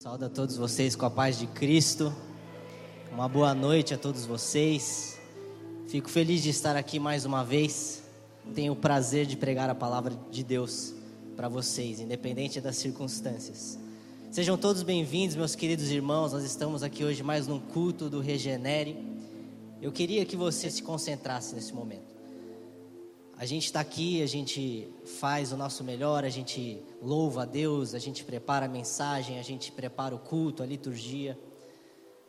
Saúde a todos vocês com a paz de Cristo. Uma boa noite a todos vocês. Fico feliz de estar aqui mais uma vez. Tenho o prazer de pregar a palavra de Deus para vocês, independente das circunstâncias. Sejam todos bem-vindos, meus queridos irmãos. Nós estamos aqui hoje mais num culto do Regenere. Eu queria que você se concentrasse nesse momento. A gente está aqui, a gente faz o nosso melhor, a gente louva a Deus, a gente prepara a mensagem, a gente prepara o culto, a liturgia.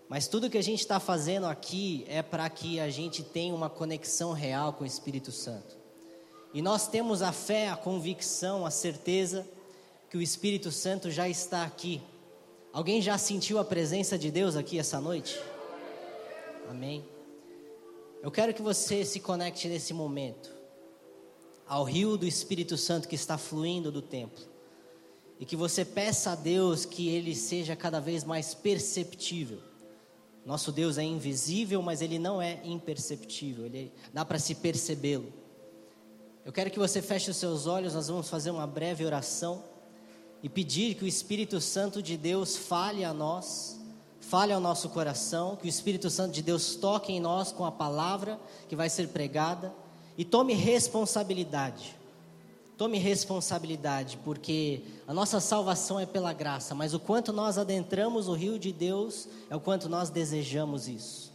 Mas tudo que a gente está fazendo aqui é para que a gente tenha uma conexão real com o Espírito Santo. E nós temos a fé, a convicção, a certeza que o Espírito Santo já está aqui. Alguém já sentiu a presença de Deus aqui essa noite? Amém. Eu quero que você se conecte nesse momento ao rio do Espírito Santo que está fluindo do templo. E que você peça a Deus que ele seja cada vez mais perceptível. Nosso Deus é invisível, mas ele não é imperceptível, ele dá para se percebê-lo. Eu quero que você feche os seus olhos, nós vamos fazer uma breve oração e pedir que o Espírito Santo de Deus fale a nós, fale ao nosso coração, que o Espírito Santo de Deus toque em nós com a palavra que vai ser pregada e tome responsabilidade. Tome responsabilidade, porque a nossa salvação é pela graça, mas o quanto nós adentramos o rio de Deus é o quanto nós desejamos isso.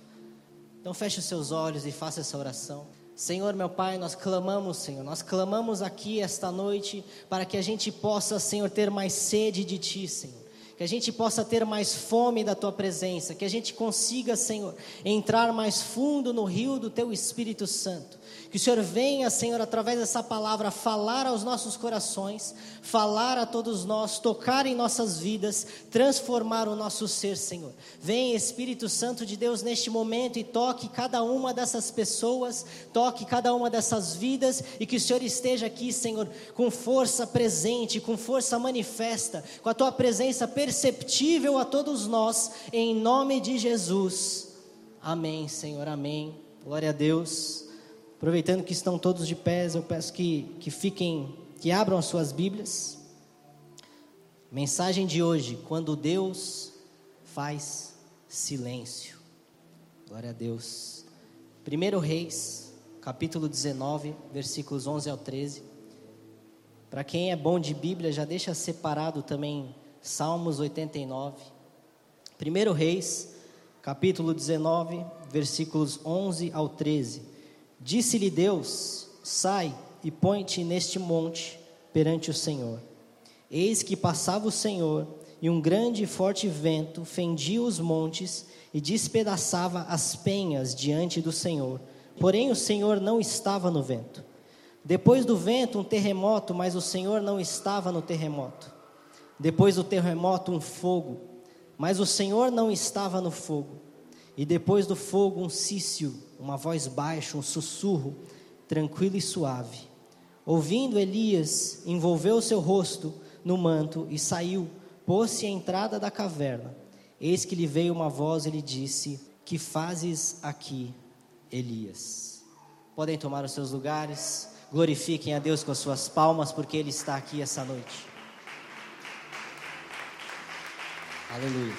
Então feche os seus olhos e faça essa oração. Senhor, meu Pai, nós clamamos, Senhor, nós clamamos aqui esta noite para que a gente possa, Senhor, ter mais sede de Ti, Senhor que a gente possa ter mais fome da tua presença, que a gente consiga, Senhor, entrar mais fundo no rio do teu Espírito Santo, que o Senhor venha, Senhor, através dessa palavra, falar aos nossos corações, falar a todos nós, tocar em nossas vidas, transformar o nosso ser, Senhor. Vem, Espírito Santo de Deus, neste momento e toque cada uma dessas pessoas, toque cada uma dessas vidas e que o Senhor esteja aqui, Senhor, com força presente, com força manifesta, com a tua presença perceptível a todos nós, em nome de Jesus. Amém, Senhor, amém. Glória a Deus. Aproveitando que estão todos de pés, eu peço que, que fiquem, que abram as suas Bíblias. Mensagem de hoje: quando Deus faz silêncio. Glória a Deus. 1 Reis, capítulo 19, versículos 11 ao 13. Para quem é bom de Bíblia, já deixa separado também Salmos 89. 1 Reis, capítulo 19, versículos 11 ao 13. Disse-lhe Deus: Sai e põe-te neste monte perante o Senhor. Eis que passava o Senhor, e um grande e forte vento fendia os montes e despedaçava as penhas diante do Senhor. Porém, o Senhor não estava no vento. Depois do vento, um terremoto, mas o Senhor não estava no terremoto. Depois do terremoto, um fogo, mas o Senhor não estava no fogo. E depois do fogo, um cício, uma voz baixa, um sussurro, tranquilo e suave. Ouvindo Elias, envolveu seu rosto no manto e saiu, pôs-se à entrada da caverna. Eis que lhe veio uma voz e lhe disse: Que fazes aqui, Elias? Podem tomar os seus lugares, glorifiquem a Deus com as suas palmas, porque Ele está aqui essa noite. Aleluia.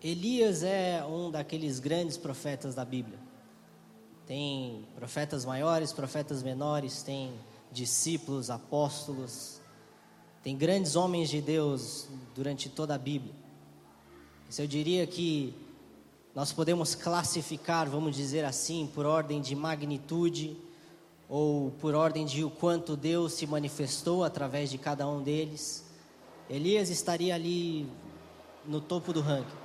Elias é um daqueles grandes profetas da Bíblia. Tem profetas maiores, profetas menores, tem discípulos, apóstolos, tem grandes homens de Deus durante toda a Bíblia. Isso eu diria que nós podemos classificar, vamos dizer assim, por ordem de magnitude ou por ordem de o quanto Deus se manifestou através de cada um deles. Elias estaria ali no topo do ranking.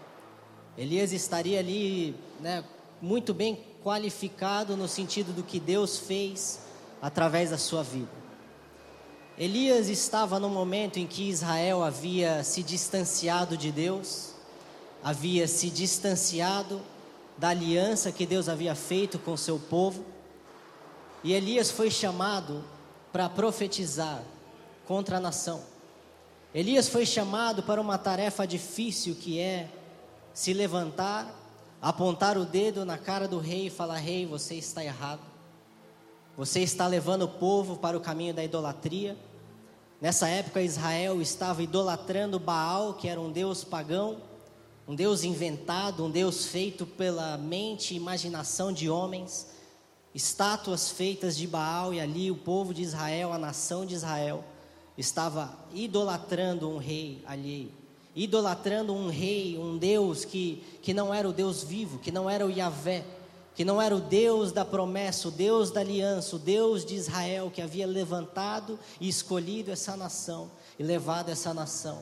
Elias estaria ali, né, muito bem qualificado no sentido do que Deus fez através da sua vida. Elias estava no momento em que Israel havia se distanciado de Deus, havia se distanciado da aliança que Deus havia feito com seu povo, e Elias foi chamado para profetizar contra a nação. Elias foi chamado para uma tarefa difícil que é se levantar, apontar o dedo na cara do rei e falar: Rei, você está errado. você está levando o povo para o caminho da idolatria. Nessa época, Israel estava idolatrando Baal, que era um deus pagão, um deus inventado, um deus feito pela mente e imaginação de homens, estátuas feitas de Baal, e ali o povo de Israel, a nação de Israel, estava idolatrando um rei alheio, idolatrando um rei, um Deus que, que não era o Deus vivo, que não era o Yahvé, que não era o Deus da promessa, o Deus da aliança, o Deus de Israel que havia levantado e escolhido essa nação e levado essa nação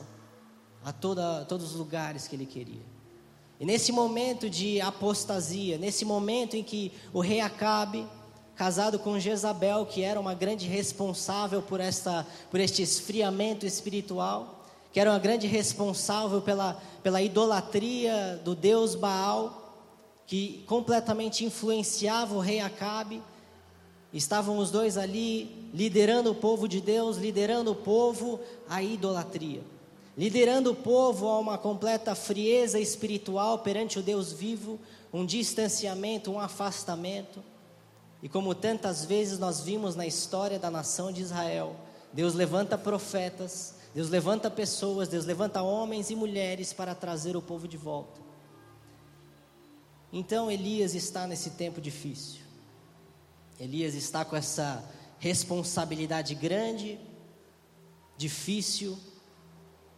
a toda, todos os lugares que ele queria. E nesse momento de apostasia, nesse momento em que o rei Acabe, casado com Jezabel, que era uma grande responsável por, esta, por este esfriamento espiritual, que era uma grande responsável pela, pela idolatria do deus Baal, que completamente influenciava o rei Acabe. Estavam os dois ali liderando o povo de Deus, liderando o povo à idolatria, liderando o povo a uma completa frieza espiritual perante o Deus vivo, um distanciamento, um afastamento. E como tantas vezes nós vimos na história da nação de Israel, Deus levanta profetas, Deus levanta pessoas, Deus levanta homens e mulheres para trazer o povo de volta. Então Elias está nesse tempo difícil. Elias está com essa responsabilidade grande, difícil,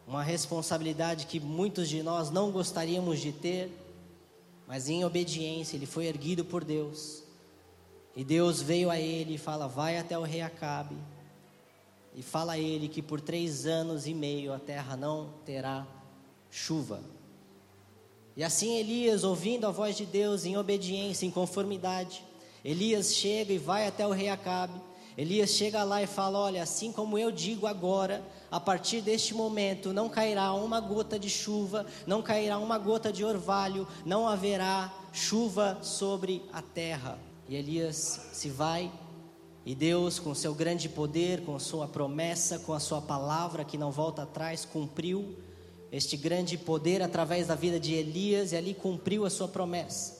uma responsabilidade que muitos de nós não gostaríamos de ter, mas em obediência ele foi erguido por Deus. E Deus veio a ele e fala: Vai até o rei Acabe e fala a ele que por três anos e meio a terra não terá chuva. E assim Elias, ouvindo a voz de Deus em obediência, em conformidade, Elias chega e vai até o rei Acabe. Elias chega lá e fala: Olha, assim como eu digo agora, a partir deste momento não cairá uma gota de chuva, não cairá uma gota de orvalho, não haverá chuva sobre a terra. E Elias se vai, e Deus, com seu grande poder, com sua promessa, com a sua palavra que não volta atrás, cumpriu este grande poder através da vida de Elias e ali cumpriu a sua promessa.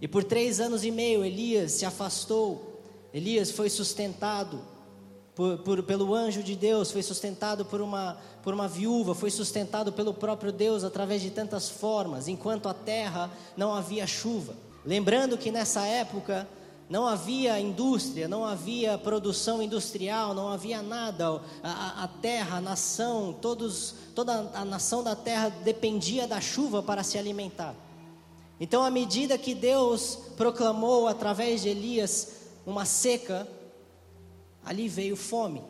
E por três anos e meio Elias se afastou, Elias foi sustentado por, por, pelo anjo de Deus, foi sustentado por uma, por uma viúva, foi sustentado pelo próprio Deus através de tantas formas, enquanto a terra não havia chuva. Lembrando que nessa época não havia indústria, não havia produção industrial, não havia nada. A, a, terra, a nação, todos, toda a nação da terra dependia da chuva para se alimentar. Então, à medida que Deus proclamou através de Elias uma seca, ali veio fome,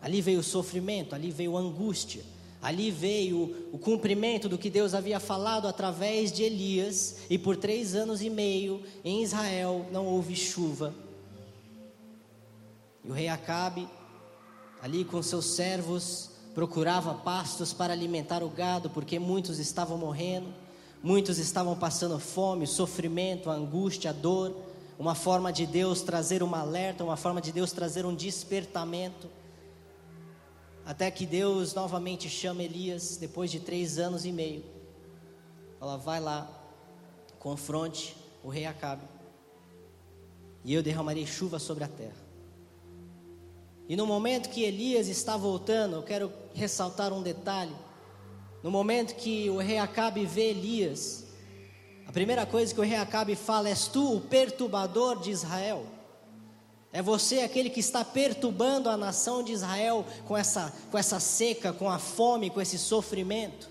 ali veio sofrimento, ali veio angústia. Ali veio o cumprimento do que Deus havia falado através de Elias, e por três anos e meio em Israel não houve chuva. E o rei Acabe, ali com seus servos, procurava pastos para alimentar o gado, porque muitos estavam morrendo, muitos estavam passando fome, sofrimento, angústia, dor. Uma forma de Deus trazer uma alerta, uma forma de Deus trazer um despertamento. Até que Deus novamente chama Elias, depois de três anos e meio. Fala, vai lá, confronte o rei Acabe. E eu derramarei chuva sobre a terra. E no momento que Elias está voltando, eu quero ressaltar um detalhe. No momento que o rei Acabe vê Elias, a primeira coisa que o rei Acabe fala: És tu o perturbador de Israel. É você aquele que está perturbando a nação de Israel com essa, com essa seca, com a fome, com esse sofrimento.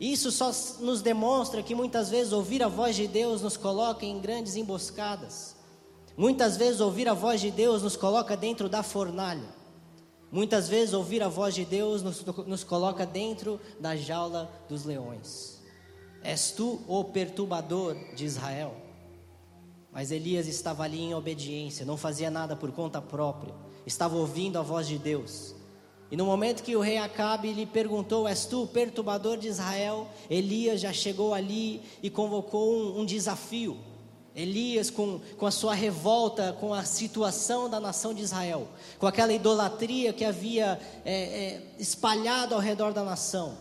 Isso só nos demonstra que muitas vezes ouvir a voz de Deus nos coloca em grandes emboscadas. Muitas vezes ouvir a voz de Deus nos coloca dentro da fornalha. Muitas vezes ouvir a voz de Deus nos, nos coloca dentro da jaula dos leões. És tu o perturbador de Israel. Mas Elias estava ali em obediência, não fazia nada por conta própria, estava ouvindo a voz de Deus. E no momento que o rei Acabe lhe perguntou: És tu o perturbador de Israel? Elias já chegou ali e convocou um, um desafio. Elias, com, com a sua revolta com a situação da nação de Israel, com aquela idolatria que havia é, é, espalhado ao redor da nação,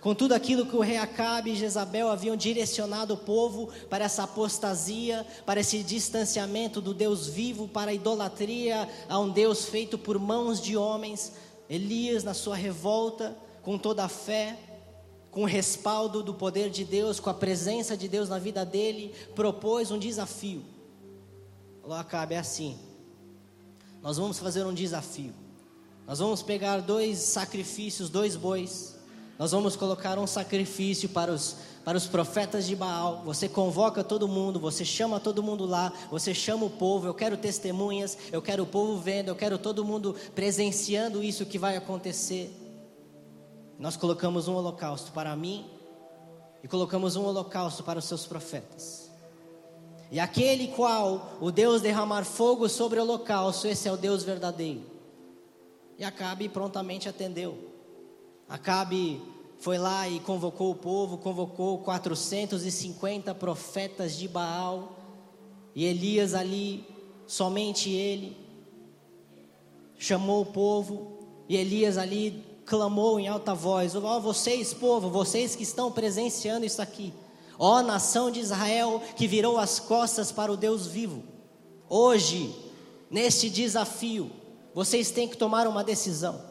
com tudo aquilo que o rei Acabe e Jezabel haviam direcionado o povo para essa apostasia, para esse distanciamento do Deus vivo, para a idolatria a um Deus feito por mãos de homens, Elias, na sua revolta, com toda a fé, com o respaldo do poder de Deus, com a presença de Deus na vida dele, propôs um desafio. Falou: Acabe, é assim. Nós vamos fazer um desafio. Nós vamos pegar dois sacrifícios, dois bois nós vamos colocar um sacrifício para os, para os profetas de Baal. Você convoca todo mundo, você chama todo mundo lá, você chama o povo. Eu quero testemunhas, eu quero o povo vendo, eu quero todo mundo presenciando isso que vai acontecer. Nós colocamos um holocausto para mim e colocamos um holocausto para os seus profetas. E aquele qual o Deus derramar fogo sobre o holocausto, esse é o Deus verdadeiro. E Acabe prontamente atendeu. Acabe foi lá e convocou o povo, convocou 450 profetas de Baal, e Elias ali, somente ele, chamou o povo, e Elias ali clamou em alta voz: Ó oh, vocês, povo, vocês que estão presenciando isso aqui, ó oh, nação de Israel que virou as costas para o Deus vivo, hoje, neste desafio, vocês têm que tomar uma decisão.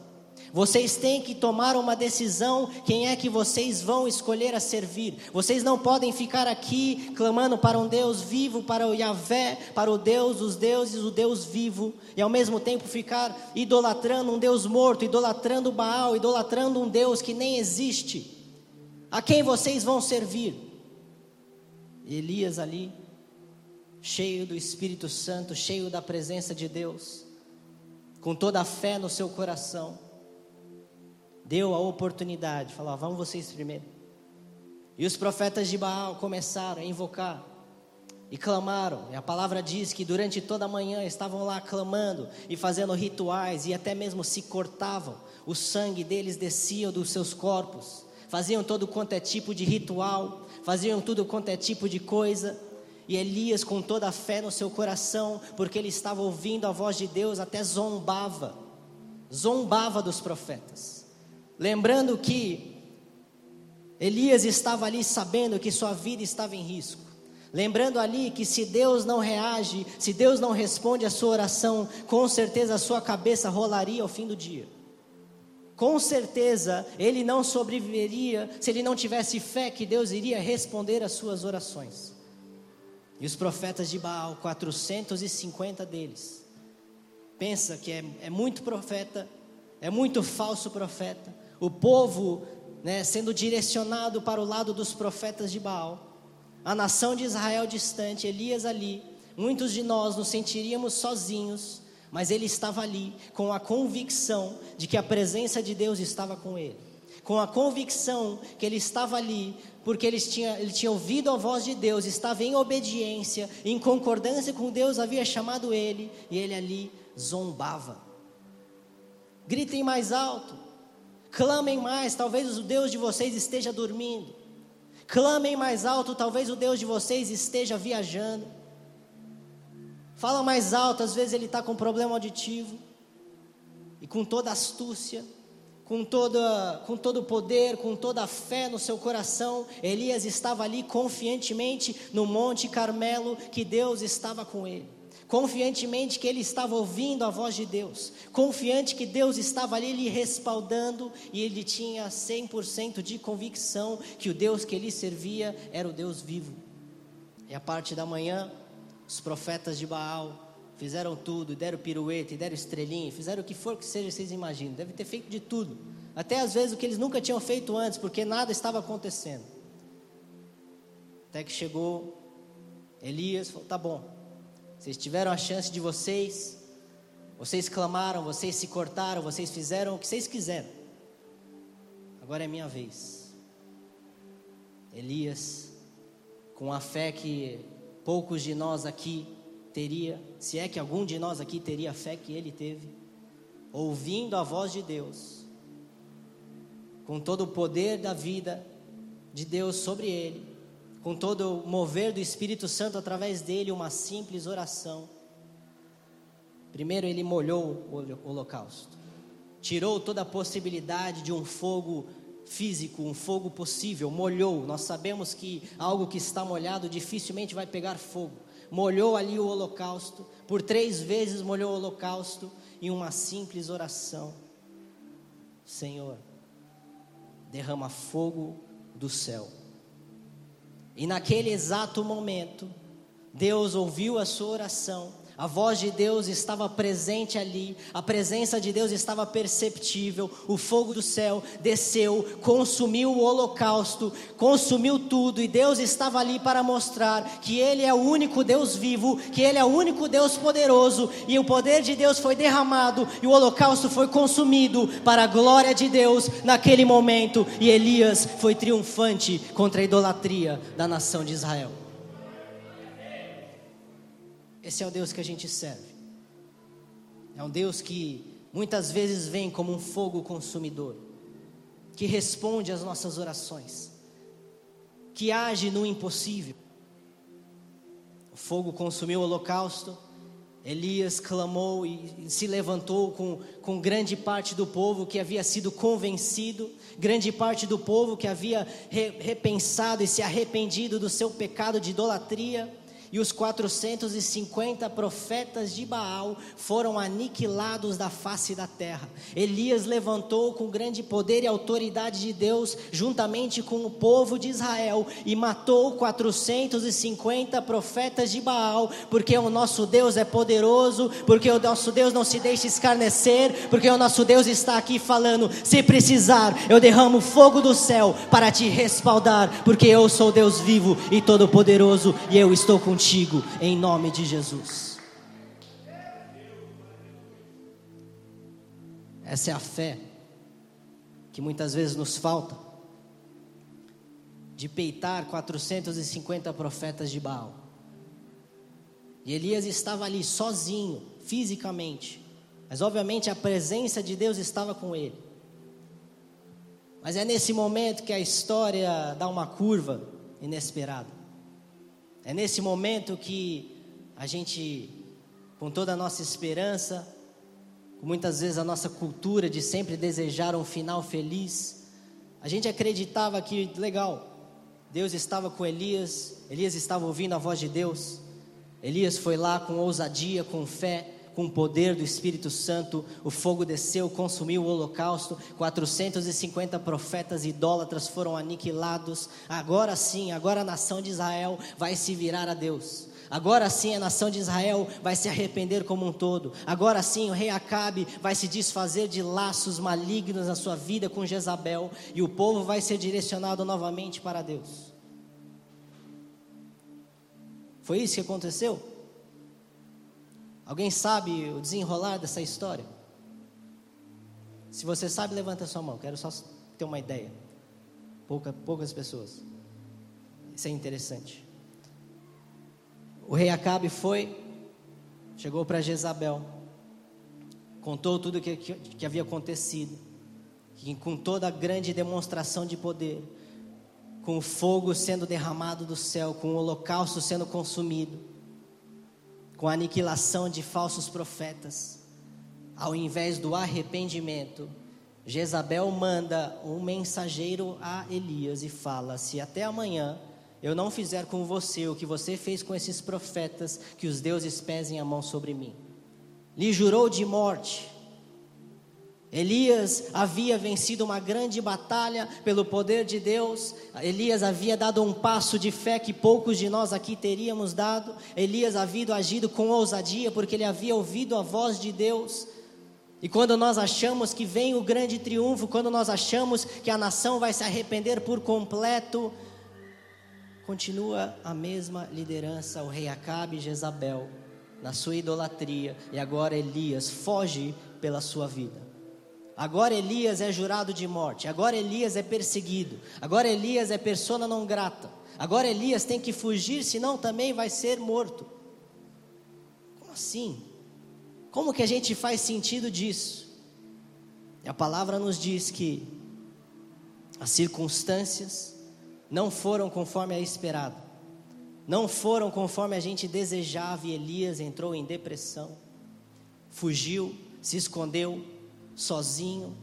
Vocês têm que tomar uma decisão: quem é que vocês vão escolher a servir. Vocês não podem ficar aqui clamando para um Deus vivo, para o Yahvé, para o Deus dos deuses, o Deus vivo, e ao mesmo tempo ficar idolatrando um Deus morto, idolatrando Baal, idolatrando um Deus que nem existe. A quem vocês vão servir? Elias ali, cheio do Espírito Santo, cheio da presença de Deus, com toda a fé no seu coração deu a oportunidade, falou: vamos vocês primeiro. E os profetas de Baal começaram a invocar e clamaram. E a palavra diz que durante toda a manhã estavam lá clamando e fazendo rituais e até mesmo se cortavam. O sangue deles descia dos seus corpos. Faziam todo quanto é tipo de ritual, faziam tudo quanto é tipo de coisa. E Elias, com toda a fé no seu coração, porque ele estava ouvindo a voz de Deus, até zombava. Zombava dos profetas. Lembrando que Elias estava ali sabendo que sua vida estava em risco. Lembrando ali que se Deus não reage, se Deus não responde a sua oração, com certeza a sua cabeça rolaria ao fim do dia. Com certeza ele não sobreviveria se ele não tivesse fé que Deus iria responder às suas orações. E os profetas de Baal, 450 deles, pensa que é, é muito profeta, é muito falso profeta, o povo né, sendo direcionado para o lado dos profetas de Baal, a nação de Israel distante, Elias ali, muitos de nós nos sentiríamos sozinhos, mas ele estava ali com a convicção de que a presença de Deus estava com ele, com a convicção que ele estava ali porque ele tinha, ele tinha ouvido a voz de Deus, estava em obediência, em concordância com Deus, havia chamado ele, e ele ali zombava. Gritem mais alto, Clamem mais, talvez o Deus de vocês esteja dormindo. Clamem mais alto, talvez o Deus de vocês esteja viajando. Fala mais alto, às vezes ele está com problema auditivo. E com toda astúcia, com, toda, com todo o poder, com toda a fé no seu coração, Elias estava ali confiantemente no Monte Carmelo, que Deus estava com ele confiantemente que ele estava ouvindo a voz de Deus, confiante que Deus estava ali lhe respaldando. E ele tinha 100% de convicção que o Deus que ele servia era o Deus vivo. E a parte da manhã, os profetas de Baal fizeram tudo, deram pirueta, deram estrelinha, fizeram o que for que seja, vocês imaginam, deve ter feito de tudo, até às vezes o que eles nunca tinham feito antes, porque nada estava acontecendo. Até que chegou Elias, falou: tá bom, vocês tiveram a chance de vocês, vocês clamaram, vocês se cortaram, vocês fizeram o que vocês quiseram. Agora é minha vez. Elias, com a fé que poucos de nós aqui teria, se é que algum de nós aqui teria a fé que ele teve, ouvindo a voz de Deus, com todo o poder da vida de Deus sobre ele, com todo o mover do Espírito Santo através dele, uma simples oração. Primeiro, ele molhou o holocausto, tirou toda a possibilidade de um fogo físico, um fogo possível, molhou. Nós sabemos que algo que está molhado dificilmente vai pegar fogo. Molhou ali o holocausto, por três vezes molhou o holocausto em uma simples oração: Senhor, derrama fogo do céu. E naquele exato momento, Deus ouviu a sua oração a voz de Deus estava presente ali, a presença de Deus estava perceptível. O fogo do céu desceu, consumiu o holocausto, consumiu tudo, e Deus estava ali para mostrar que Ele é o único Deus vivo, que Ele é o único Deus poderoso, e o poder de Deus foi derramado, e o holocausto foi consumido para a glória de Deus naquele momento, e Elias foi triunfante contra a idolatria da nação de Israel. Esse é o Deus que a gente serve. É um Deus que muitas vezes vem como um fogo consumidor, que responde às nossas orações, que age no impossível. O fogo consumiu o holocausto, Elias clamou e se levantou com, com grande parte do povo que havia sido convencido, grande parte do povo que havia re, repensado e se arrependido do seu pecado de idolatria e os 450 profetas de Baal foram aniquilados da face da terra. Elias levantou com grande poder e autoridade de Deus, juntamente com o povo de Israel, e matou 450 profetas de Baal, porque o nosso Deus é poderoso, porque o nosso Deus não se deixa escarnecer, porque o nosso Deus está aqui falando: se precisar, eu derramo fogo do céu para te respaldar, porque eu sou Deus vivo e todo-poderoso, e eu estou com contigo, em nome de Jesus. Essa é a fé que muitas vezes nos falta de peitar 450 profetas de Baal. E Elias estava ali sozinho, fisicamente, mas obviamente a presença de Deus estava com ele. Mas é nesse momento que a história dá uma curva inesperada. É nesse momento que a gente, com toda a nossa esperança, com muitas vezes a nossa cultura de sempre desejar um final feliz, a gente acreditava que, legal, Deus estava com Elias, Elias estava ouvindo a voz de Deus, Elias foi lá com ousadia, com fé, com o poder do Espírito Santo, o fogo desceu, consumiu o holocausto, 450 profetas idólatras foram aniquilados. Agora sim, agora a nação de Israel vai se virar a Deus. Agora sim a nação de Israel vai se arrepender como um todo. Agora sim o rei Acabe vai se desfazer de laços malignos na sua vida com Jezabel e o povo vai ser direcionado novamente para Deus. Foi isso que aconteceu? Alguém sabe o desenrolar dessa história? Se você sabe, levanta a sua mão. Quero só ter uma ideia. Pouca, poucas pessoas. Isso é interessante. O rei Acabe foi, chegou para Jezabel, contou tudo o que, que, que, havia acontecido, e com toda a grande demonstração de poder, com o fogo sendo derramado do céu, com o holocausto sendo consumido com a aniquilação de falsos profetas, ao invés do arrependimento, Jezabel manda um mensageiro a Elias e fala: Se até amanhã eu não fizer com você o que você fez com esses profetas, que os deuses pesem a mão sobre mim. Lhe jurou de morte. Elias havia vencido uma grande batalha pelo poder de Deus. Elias havia dado um passo de fé que poucos de nós aqui teríamos dado. Elias havia agido com ousadia porque ele havia ouvido a voz de Deus. E quando nós achamos que vem o grande triunfo, quando nós achamos que a nação vai se arrepender por completo, continua a mesma liderança, o rei Acabe e Jezabel, na sua idolatria, e agora Elias foge pela sua vida. Agora Elias é jurado de morte. Agora Elias é perseguido. Agora Elias é persona não grata. Agora Elias tem que fugir, senão também vai ser morto. Como assim? Como que a gente faz sentido disso? E a palavra nos diz que as circunstâncias não foram conforme a esperado, não foram conforme a gente desejava, e Elias entrou em depressão, fugiu, se escondeu, sozinho.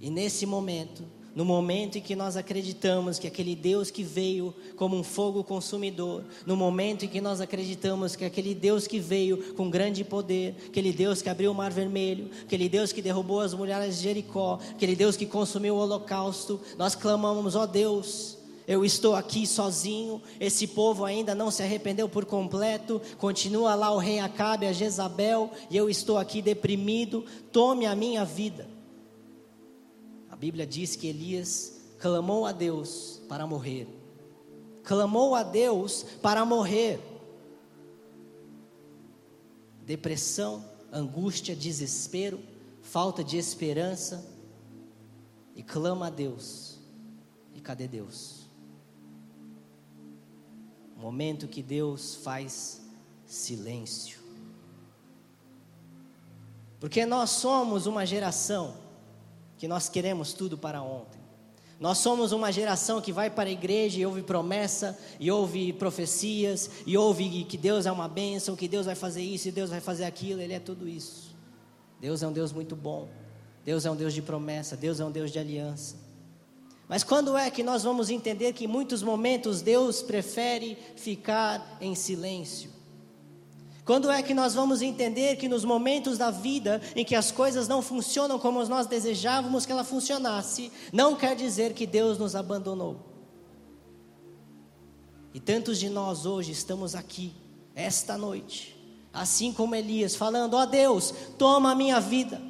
E nesse momento, no momento em que nós acreditamos que aquele Deus que veio como um fogo consumidor, no momento em que nós acreditamos que aquele Deus que veio com grande poder, aquele Deus que abriu o mar vermelho, aquele Deus que derrubou as mulheres de Jericó, aquele Deus que consumiu o holocausto, nós clamamos, ó oh Deus, eu estou aqui sozinho, esse povo ainda não se arrependeu por completo, continua lá o rei Acabe, a Jezabel, e eu estou aqui deprimido, tome a minha vida. A Bíblia diz que Elias clamou a Deus para morrer. Clamou a Deus para morrer. Depressão, angústia, desespero, falta de esperança. E clama a Deus. E cadê Deus? Momento que Deus faz silêncio. Porque nós somos uma geração que nós queremos tudo para ontem. Nós somos uma geração que vai para a igreja e ouve promessa, e ouve profecias, e ouve que Deus é uma bênção, que Deus vai fazer isso e Deus vai fazer aquilo, Ele é tudo isso. Deus é um Deus muito bom, Deus é um Deus de promessa, Deus é um Deus de aliança. Mas quando é que nós vamos entender que em muitos momentos Deus prefere ficar em silêncio? Quando é que nós vamos entender que nos momentos da vida em que as coisas não funcionam como nós desejávamos que ela funcionasse, não quer dizer que Deus nos abandonou? E tantos de nós hoje estamos aqui, esta noite, assim como Elias, falando: Ó oh Deus, toma a minha vida.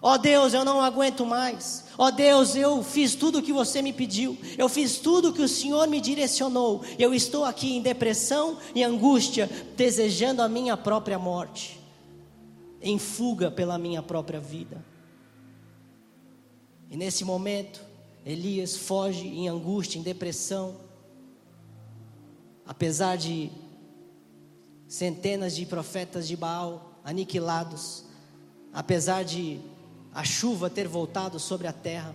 Ó oh Deus, eu não aguento mais. Ó oh Deus, eu fiz tudo o que você me pediu. Eu fiz tudo o que o Senhor me direcionou. Eu estou aqui em depressão e angústia, desejando a minha própria morte, em fuga pela minha própria vida. E nesse momento, Elias foge em angústia, em depressão. Apesar de centenas de profetas de Baal aniquilados, apesar de a chuva ter voltado sobre a terra.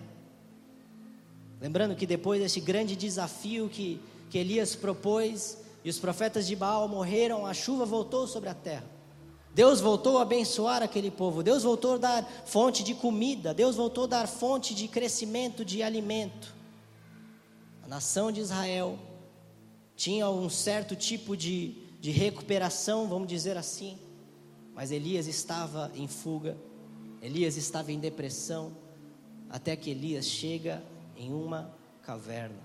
Lembrando que depois desse grande desafio que, que Elias propôs, e os profetas de Baal morreram, a chuva voltou sobre a terra. Deus voltou a abençoar aquele povo, Deus voltou a dar fonte de comida, Deus voltou a dar fonte de crescimento, de alimento. A nação de Israel tinha um certo tipo de, de recuperação, vamos dizer assim, mas Elias estava em fuga Elias estava em depressão, até que Elias chega em uma caverna.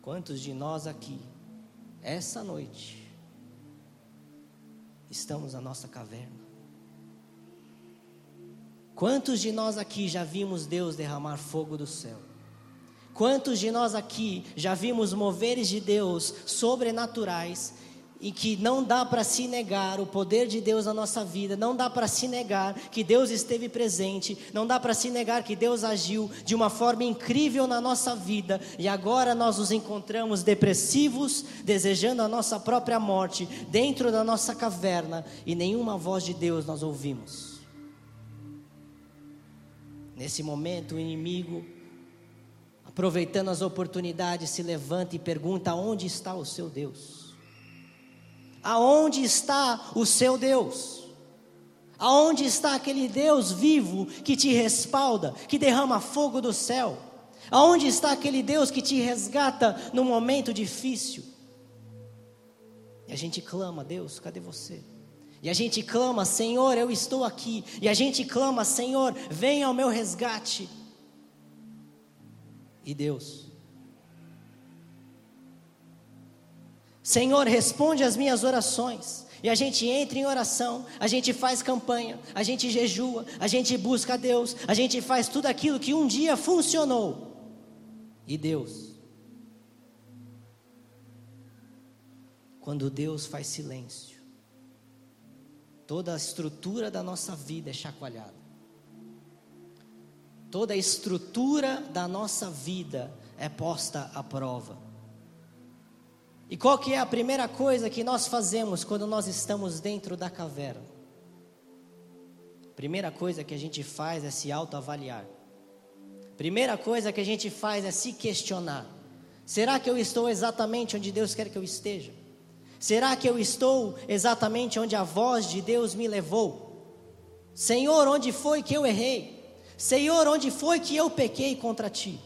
Quantos de nós aqui, essa noite, estamos na nossa caverna? Quantos de nós aqui já vimos Deus derramar fogo do céu? Quantos de nós aqui já vimos moveres de Deus sobrenaturais e que não dá para se negar o poder de Deus na nossa vida, não dá para se negar que Deus esteve presente, não dá para se negar que Deus agiu de uma forma incrível na nossa vida e agora nós nos encontramos depressivos, desejando a nossa própria morte, dentro da nossa caverna e nenhuma voz de Deus nós ouvimos. Nesse momento, o inimigo, aproveitando as oportunidades, se levanta e pergunta: onde está o seu Deus? Aonde está o seu Deus? Aonde está aquele Deus vivo que te respalda, que derrama fogo do céu? Aonde está aquele Deus que te resgata no momento difícil? E a gente clama, Deus, cadê você? E a gente clama, Senhor, eu estou aqui. E a gente clama, Senhor, venha ao meu resgate. E Deus, Senhor, responde às minhas orações. E a gente entra em oração, a gente faz campanha, a gente jejua, a gente busca a Deus, a gente faz tudo aquilo que um dia funcionou. E Deus, quando Deus faz silêncio, toda a estrutura da nossa vida é chacoalhada. Toda a estrutura da nossa vida é posta à prova. E qual que é a primeira coisa que nós fazemos quando nós estamos dentro da caverna? Primeira coisa que a gente faz é se autoavaliar. Primeira coisa que a gente faz é se questionar. Será que eu estou exatamente onde Deus quer que eu esteja? Será que eu estou exatamente onde a voz de Deus me levou? Senhor, onde foi que eu errei? Senhor, onde foi que eu pequei contra ti?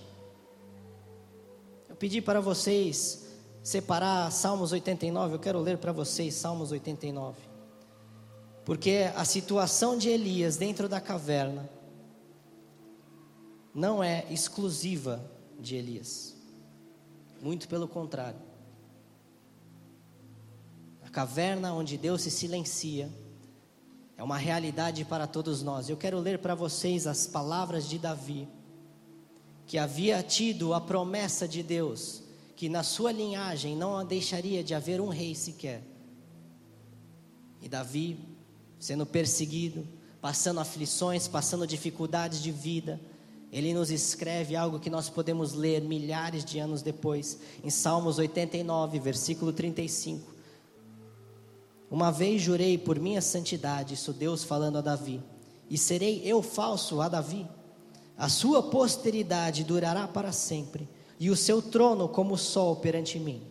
Eu pedi para vocês separar Salmos 89, eu quero ler para vocês Salmos 89. Porque a situação de Elias dentro da caverna não é exclusiva de Elias. Muito pelo contrário. A caverna onde Deus se silencia é uma realidade para todos nós. Eu quero ler para vocês as palavras de Davi, que havia tido a promessa de Deus que na sua linhagem não deixaria de haver um rei sequer. E Davi, sendo perseguido, passando aflições, passando dificuldades de vida, ele nos escreve algo que nós podemos ler milhares de anos depois, em Salmos 89, versículo 35. Uma vez jurei por minha santidade, isso Deus falando a Davi, e serei eu falso a Davi. A sua posteridade durará para sempre, e o seu trono como o sol perante mim.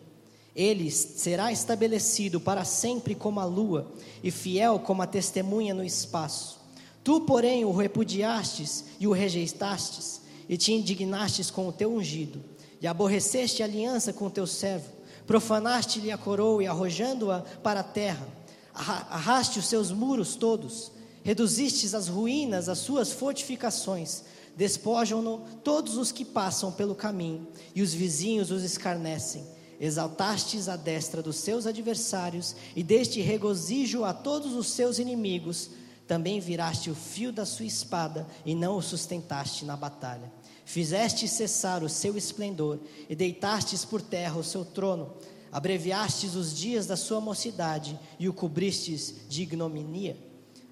Ele será estabelecido para sempre como a lua, e fiel como a testemunha no espaço. Tu, porém, o repudiastes e o rejeitastes, e te indignastes com o teu ungido, e aborreceste a aliança com o teu servo profanaste-lhe a coroa e arrojando-a para a terra, arraste os seus muros todos, reduzistes as ruínas, as suas fortificações, despojam-no todos os que passam pelo caminho, e os vizinhos os escarnecem. Exaltastes a destra dos seus adversários, e deste regozijo a todos os seus inimigos, também viraste o fio da sua espada, e não o sustentaste na batalha. Fizeste cessar o seu esplendor e deitastes por terra o seu trono. Abreviastes os dias da sua mocidade e o cobristes de ignominia.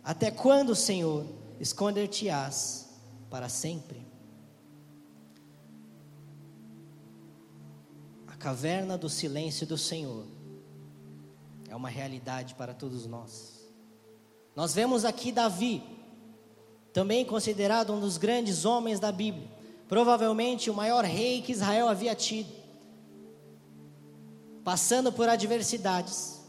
Até quando, Senhor, esconder-te-ás para sempre? A caverna do silêncio do Senhor é uma realidade para todos nós. Nós vemos aqui Davi, também considerado um dos grandes homens da Bíblia provavelmente o maior rei que Israel havia tido, passando por adversidades,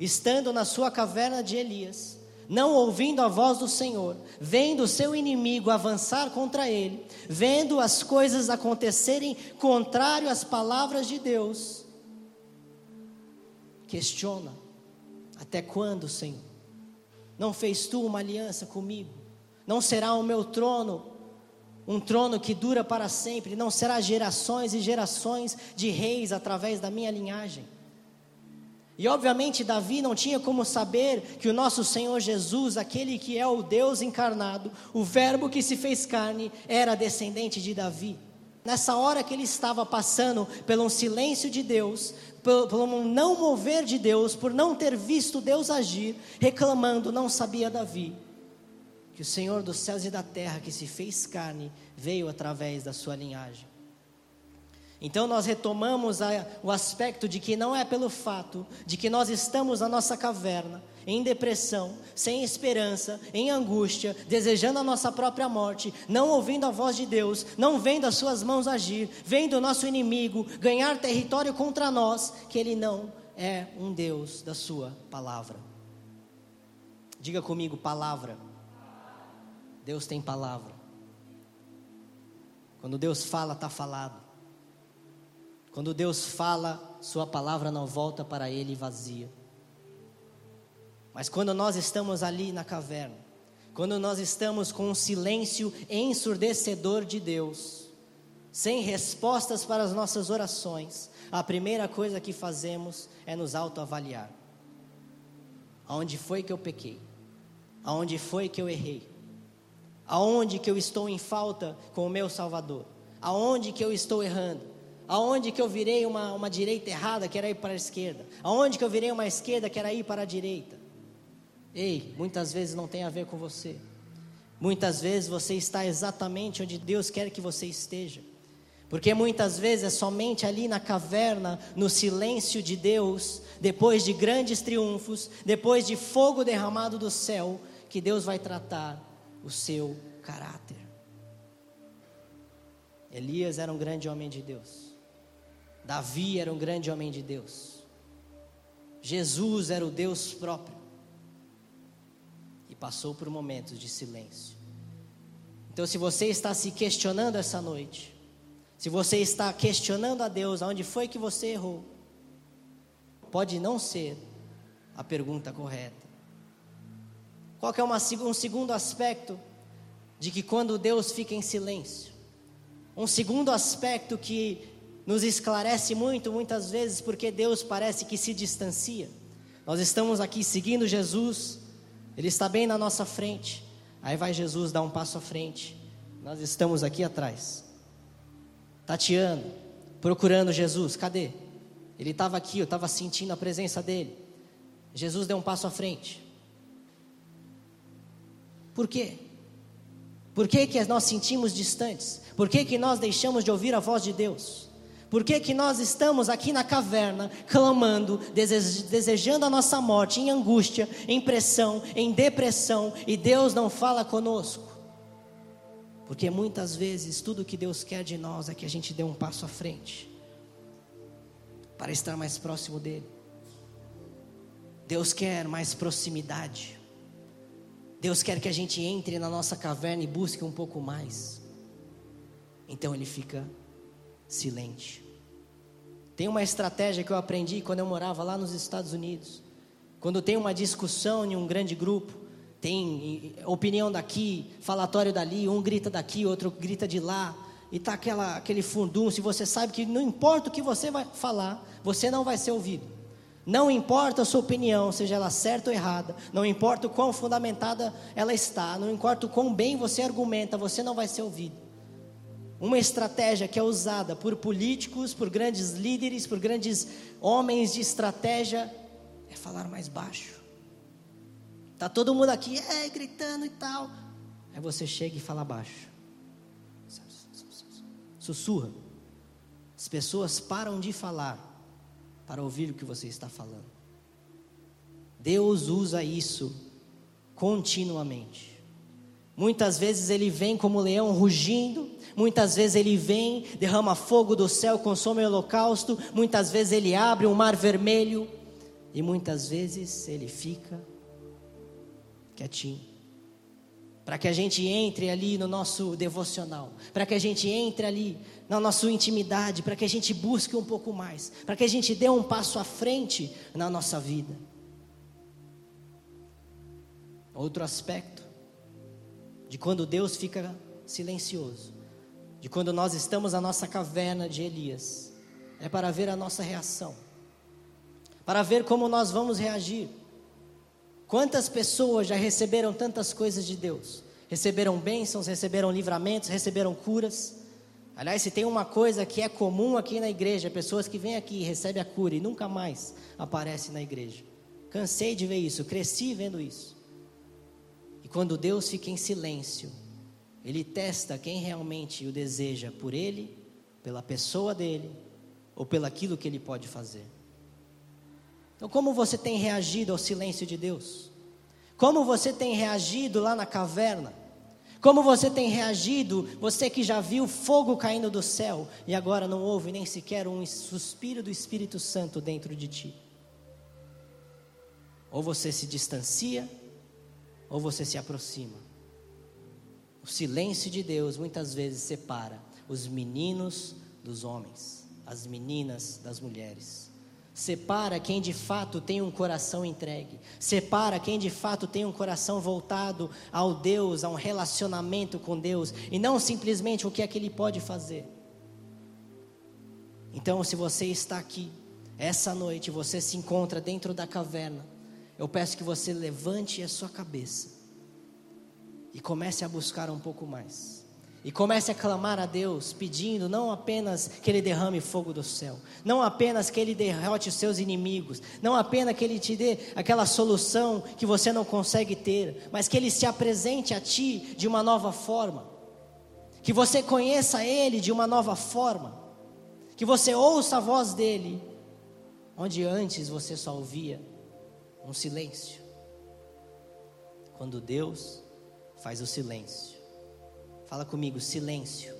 estando na sua caverna de Elias, não ouvindo a voz do Senhor, vendo o seu inimigo avançar contra ele, vendo as coisas acontecerem contrário às palavras de Deus, questiona: até quando, Senhor? Não fez tu uma aliança comigo? Não será o meu trono um trono que dura para sempre, não será gerações e gerações de reis através da minha linhagem. E obviamente Davi não tinha como saber que o nosso Senhor Jesus, aquele que é o Deus encarnado, o Verbo que se fez carne, era descendente de Davi. Nessa hora que ele estava passando pelo silêncio de Deus, pelo, pelo não mover de Deus, por não ter visto Deus agir, reclamando, não sabia Davi que o Senhor dos céus e da terra, que se fez carne, veio através da sua linhagem. Então nós retomamos a, o aspecto de que não é pelo fato de que nós estamos na nossa caverna, em depressão, sem esperança, em angústia, desejando a nossa própria morte, não ouvindo a voz de Deus, não vendo as suas mãos agir, vendo o nosso inimigo ganhar território contra nós, que ele não é um Deus da sua palavra. Diga comigo, palavra. Deus tem palavra. Quando Deus fala, está falado. Quando Deus fala, Sua palavra não volta para Ele vazia. Mas quando nós estamos ali na caverna, quando nós estamos com um silêncio ensurdecedor de Deus, sem respostas para as nossas orações, a primeira coisa que fazemos é nos autoavaliar. Aonde foi que eu pequei? Aonde foi que eu errei? Aonde que eu estou em falta com o meu Salvador? Aonde que eu estou errando? Aonde que eu virei uma, uma direita errada que era ir para a esquerda? Aonde que eu virei uma esquerda que era ir para a direita? Ei, muitas vezes não tem a ver com você. Muitas vezes você está exatamente onde Deus quer que você esteja. Porque muitas vezes é somente ali na caverna, no silêncio de Deus, depois de grandes triunfos, depois de fogo derramado do céu, que Deus vai tratar o seu caráter. Elias era um grande homem de Deus. Davi era um grande homem de Deus. Jesus era o Deus próprio. E passou por momentos de silêncio. Então, se você está se questionando essa noite, se você está questionando a Deus aonde foi que você errou, pode não ser a pergunta correta. Qual é uma, um segundo aspecto de que quando Deus fica em silêncio? Um segundo aspecto que nos esclarece muito, muitas vezes, porque Deus parece que se distancia. Nós estamos aqui seguindo Jesus, Ele está bem na nossa frente. Aí vai Jesus dar um passo à frente. Nós estamos aqui atrás, tateando, procurando Jesus. Cadê? Ele estava aqui, eu estava sentindo a presença dele. Jesus deu um passo à frente. Por quê? Por que, que nós sentimos distantes? Por que, que nós deixamos de ouvir a voz de Deus? Por que, que nós estamos aqui na caverna, clamando, desejando a nossa morte, em angústia, em pressão, em depressão, e Deus não fala conosco? Porque muitas vezes tudo que Deus quer de nós é que a gente dê um passo à frente, para estar mais próximo dEle. Deus quer mais proximidade. Deus quer que a gente entre na nossa caverna e busque um pouco mais. Então ele fica silente. Tem uma estratégia que eu aprendi quando eu morava lá nos Estados Unidos. Quando tem uma discussão em um grande grupo, tem opinião daqui, falatório dali, um grita daqui, outro grita de lá, e tá aquela, aquele fundum, se você sabe que não importa o que você vai falar, você não vai ser ouvido. Não importa a sua opinião, seja ela certa ou errada, não importa o quão fundamentada ela está, não importa o quão bem você argumenta, você não vai ser ouvido. Uma estratégia que é usada por políticos, por grandes líderes, por grandes homens de estratégia é falar mais baixo. Tá todo mundo aqui, é, gritando e tal. Aí você chega e fala baixo. Sussurra. As pessoas param de falar para ouvir o que você está falando. Deus usa isso continuamente. Muitas vezes ele vem como leão rugindo, muitas vezes ele vem, derrama fogo do céu, consome o holocausto, muitas vezes ele abre um mar vermelho, e muitas vezes ele fica quietinho. Para que a gente entre ali no nosso devocional, para que a gente entre ali na nossa intimidade, para que a gente busque um pouco mais, para que a gente dê um passo à frente na nossa vida. Outro aspecto de quando Deus fica silencioso, de quando nós estamos na nossa caverna de Elias, é para ver a nossa reação, para ver como nós vamos reagir. Quantas pessoas já receberam tantas coisas de Deus? Receberam bênçãos, receberam livramentos, receberam curas. Aliás, se tem uma coisa que é comum aqui na igreja, pessoas que vêm aqui e recebem a cura e nunca mais aparecem na igreja. Cansei de ver isso, cresci vendo isso. E quando Deus fica em silêncio, Ele testa quem realmente o deseja por Ele, pela pessoa dele, ou pelo aquilo que Ele pode fazer. Então, como você tem reagido ao silêncio de Deus? Como você tem reagido lá na caverna? Como você tem reagido, você que já viu fogo caindo do céu e agora não ouve nem sequer um suspiro do Espírito Santo dentro de ti? Ou você se distancia, ou você se aproxima. O silêncio de Deus muitas vezes separa os meninos dos homens, as meninas das mulheres. Separa quem de fato tem um coração entregue. Separa quem de fato tem um coração voltado ao Deus, a um relacionamento com Deus. E não simplesmente o que é que Ele pode fazer. Então, se você está aqui, essa noite, você se encontra dentro da caverna. Eu peço que você levante a sua cabeça. E comece a buscar um pouco mais. E comece a clamar a Deus, pedindo não apenas que Ele derrame fogo do céu, não apenas que Ele derrote os seus inimigos, não apenas que Ele te dê aquela solução que você não consegue ter, mas que Ele se apresente a ti de uma nova forma, que você conheça Ele de uma nova forma, que você ouça a voz dEle, onde antes você só ouvia um silêncio. Quando Deus faz o silêncio Fala comigo, silêncio.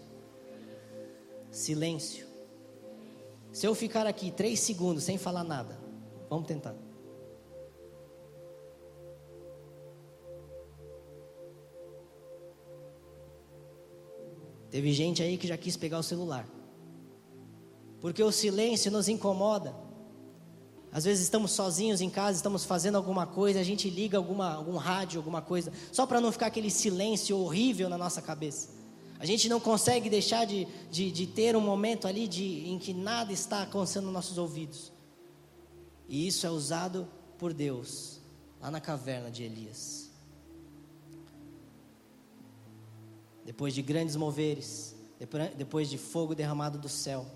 Silêncio. Se eu ficar aqui três segundos sem falar nada, vamos tentar. Teve gente aí que já quis pegar o celular. Porque o silêncio nos incomoda. Às vezes estamos sozinhos em casa, estamos fazendo alguma coisa, a gente liga alguma, algum rádio, alguma coisa, só para não ficar aquele silêncio horrível na nossa cabeça. A gente não consegue deixar de, de, de ter um momento ali de, em que nada está acontecendo nos nossos ouvidos. E isso é usado por Deus, lá na caverna de Elias. Depois de grandes moveres, depois de fogo derramado do céu,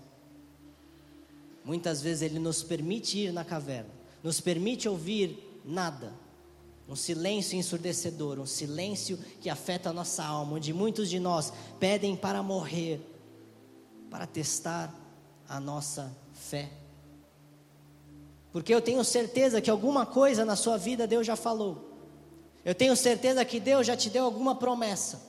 muitas vezes Ele nos permite ir na caverna, nos permite ouvir nada, um silêncio ensurdecedor, um silêncio que afeta a nossa alma, onde muitos de nós pedem para morrer, para testar a nossa fé. Porque eu tenho certeza que alguma coisa na sua vida Deus já falou. Eu tenho certeza que Deus já te deu alguma promessa.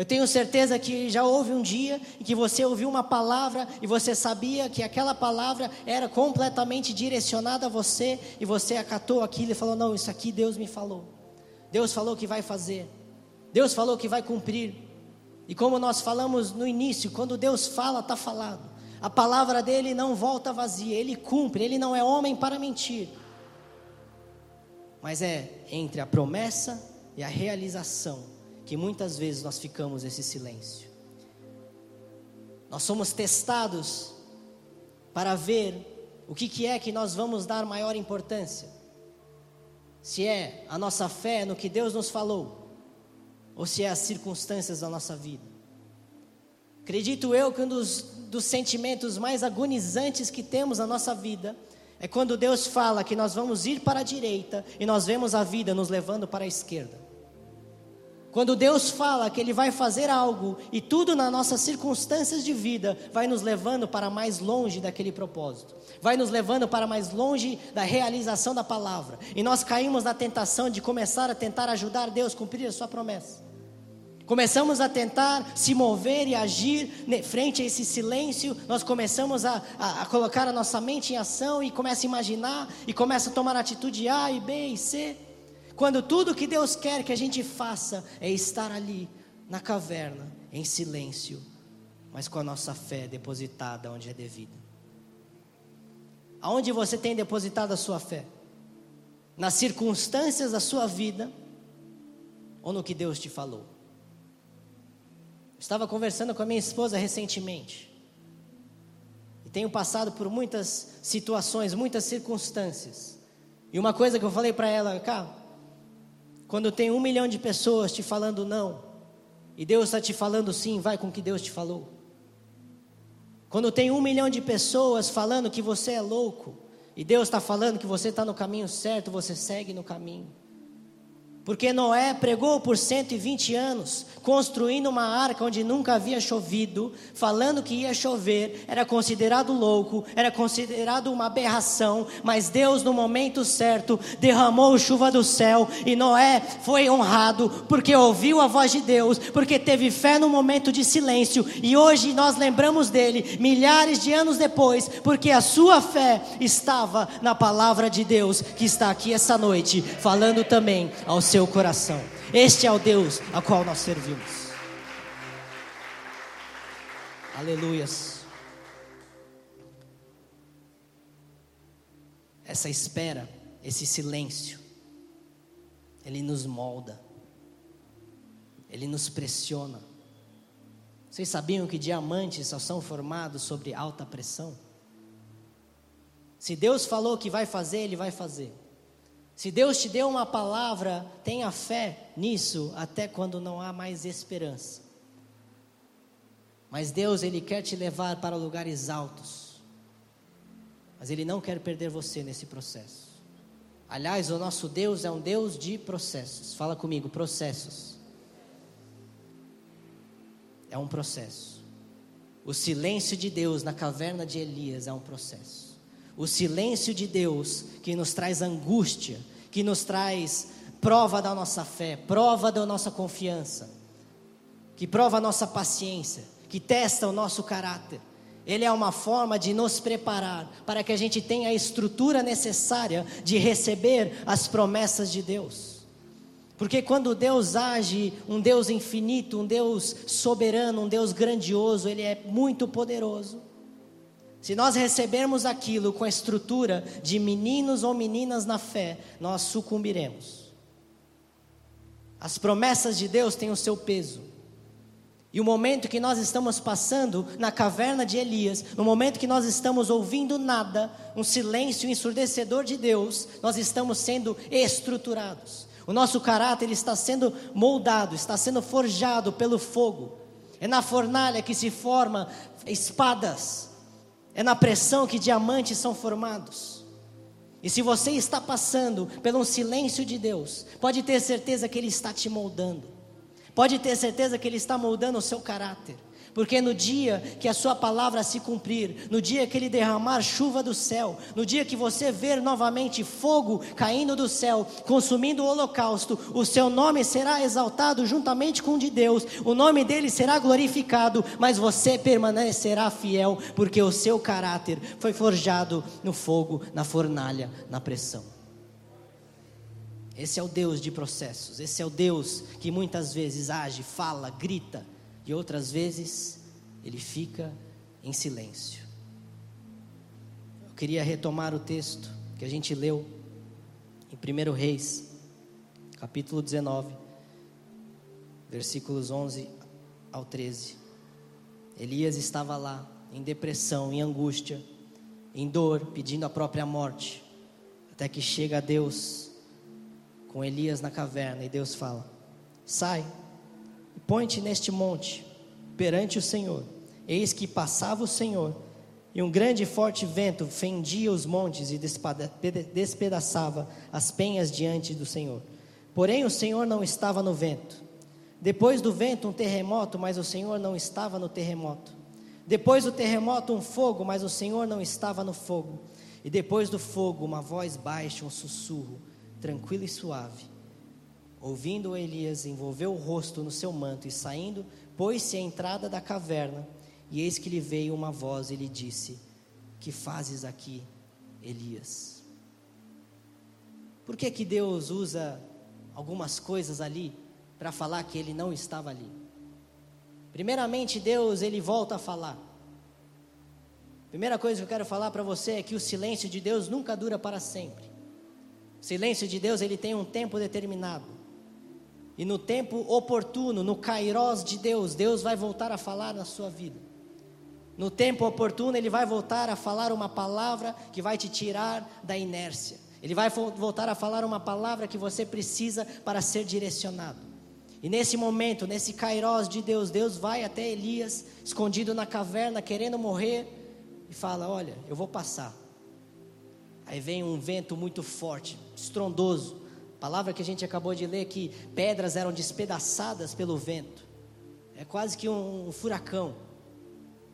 Eu tenho certeza que já houve um dia em que você ouviu uma palavra e você sabia que aquela palavra era completamente direcionada a você e você acatou aquilo e falou: Não, isso aqui Deus me falou. Deus falou que vai fazer. Deus falou que vai cumprir. E como nós falamos no início, quando Deus fala, está falado. A palavra dele não volta vazia, ele cumpre, ele não é homem para mentir. Mas é entre a promessa e a realização que muitas vezes nós ficamos nesse silêncio. Nós somos testados para ver o que, que é que nós vamos dar maior importância. Se é a nossa fé no que Deus nos falou, ou se é as circunstâncias da nossa vida. Acredito eu que um dos, dos sentimentos mais agonizantes que temos na nossa vida é quando Deus fala que nós vamos ir para a direita e nós vemos a vida nos levando para a esquerda. Quando Deus fala que Ele vai fazer algo e tudo nas nossas circunstâncias de vida vai nos levando para mais longe daquele propósito, vai nos levando para mais longe da realização da palavra, e nós caímos na tentação de começar a tentar ajudar Deus a cumprir a Sua promessa. Começamos a tentar se mover e agir frente a esse silêncio, nós começamos a, a, a colocar a nossa mente em ação e começa a imaginar e começa a tomar atitude A e B e C. Quando tudo que Deus quer que a gente faça é estar ali, na caverna, em silêncio, mas com a nossa fé depositada onde é devida. Aonde você tem depositado a sua fé? Nas circunstâncias da sua vida ou no que Deus te falou? Estava conversando com a minha esposa recentemente. E tenho passado por muitas situações, muitas circunstâncias. E uma coisa que eu falei para ela, cara, quando tem um milhão de pessoas te falando não, e Deus está te falando sim, vai com o que Deus te falou. Quando tem um milhão de pessoas falando que você é louco, e Deus está falando que você está no caminho certo, você segue no caminho. Porque Noé pregou por 120 anos, construindo uma arca onde nunca havia chovido, falando que ia chover, era considerado louco, era considerado uma aberração, mas Deus, no momento certo, derramou chuva do céu e Noé foi honrado porque ouviu a voz de Deus, porque teve fé no momento de silêncio e hoje nós lembramos dele milhares de anos depois, porque a sua fé estava na palavra de Deus que está aqui essa noite, falando também aos seu coração. Este é o Deus a qual nós servimos. Aleluias. Essa espera, esse silêncio, ele nos molda, ele nos pressiona. Vocês sabiam que diamantes só são formados sobre alta pressão? Se Deus falou que vai fazer, Ele vai fazer. Se Deus te deu uma palavra, tenha fé nisso até quando não há mais esperança. Mas Deus, Ele quer te levar para lugares altos. Mas Ele não quer perder você nesse processo. Aliás, o nosso Deus é um Deus de processos. Fala comigo, processos. É um processo. O silêncio de Deus na caverna de Elias é um processo. O silêncio de Deus que nos traz angústia, que nos traz prova da nossa fé, prova da nossa confiança, que prova a nossa paciência, que testa o nosso caráter. Ele é uma forma de nos preparar para que a gente tenha a estrutura necessária de receber as promessas de Deus. Porque quando Deus age, um Deus infinito, um Deus soberano, um Deus grandioso, Ele é muito poderoso. Se nós recebermos aquilo com a estrutura de meninos ou meninas na fé, nós sucumbiremos. As promessas de Deus têm o seu peso. E o momento que nós estamos passando na caverna de Elias, no momento que nós estamos ouvindo nada, um silêncio ensurdecedor de Deus, nós estamos sendo estruturados. O nosso caráter está sendo moldado, está sendo forjado pelo fogo. É na fornalha que se formam espadas. É na pressão que diamantes são formados. E se você está passando pelo silêncio de Deus, pode ter certeza que Ele está te moldando. Pode ter certeza que Ele está moldando o seu caráter. Porque no dia que a sua palavra se cumprir, no dia que ele derramar chuva do céu, no dia que você ver novamente fogo caindo do céu, consumindo o holocausto, o seu nome será exaltado juntamente com o de Deus, o nome dele será glorificado, mas você permanecerá fiel, porque o seu caráter foi forjado no fogo, na fornalha, na pressão. Esse é o Deus de processos, esse é o Deus que muitas vezes age, fala, grita, e outras vezes ele fica em silêncio. Eu queria retomar o texto que a gente leu em 1 Reis, capítulo 19, versículos 11 ao 13. Elias estava lá, em depressão, em angústia, em dor, pedindo a própria morte, até que chega Deus com Elias na caverna e Deus fala: Sai põe-te neste monte perante o Senhor. Eis que passava o Senhor e um grande e forte vento fendia os montes e despedaçava as penhas diante do Senhor. Porém, o Senhor não estava no vento. Depois do vento, um terremoto, mas o Senhor não estava no terremoto. Depois do terremoto, um fogo, mas o Senhor não estava no fogo. E depois do fogo, uma voz baixa, um sussurro tranquilo e suave. Ouvindo Elias, envolveu o rosto no seu manto e saindo, pôs-se à entrada da caverna. E eis que lhe veio uma voz e lhe disse: Que fazes aqui, Elias? Por que que Deus usa algumas coisas ali para falar que ele não estava ali? Primeiramente, Deus, ele volta a falar. Primeira coisa que eu quero falar para você é que o silêncio de Deus nunca dura para sempre. O silêncio de Deus, ele tem um tempo determinado. E no tempo oportuno, no kairós de Deus, Deus vai voltar a falar na sua vida. No tempo oportuno, ele vai voltar a falar uma palavra que vai te tirar da inércia. Ele vai voltar a falar uma palavra que você precisa para ser direcionado. E nesse momento, nesse kairós de Deus, Deus vai até Elias, escondido na caverna, querendo morrer, e fala: Olha, eu vou passar. Aí vem um vento muito forte, estrondoso. Palavra que a gente acabou de ler que pedras eram despedaçadas pelo vento. É quase que um, um furacão.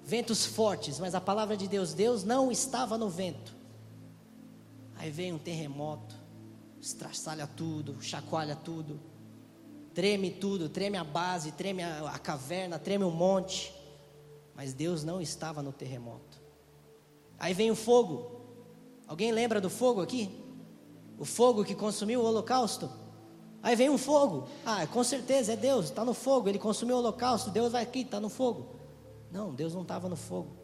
Ventos fortes, mas a palavra de Deus, Deus não estava no vento. Aí vem um terremoto, estraçalha tudo, chacoalha tudo, treme tudo, treme a base, treme a, a caverna, treme o monte. Mas Deus não estava no terremoto. Aí vem o fogo, Alguém lembra do fogo aqui? O fogo que consumiu o holocausto? Aí vem um fogo. Ah, com certeza é Deus, está no fogo. Ele consumiu o holocausto. Deus vai aqui, está no fogo. Não, Deus não estava no fogo.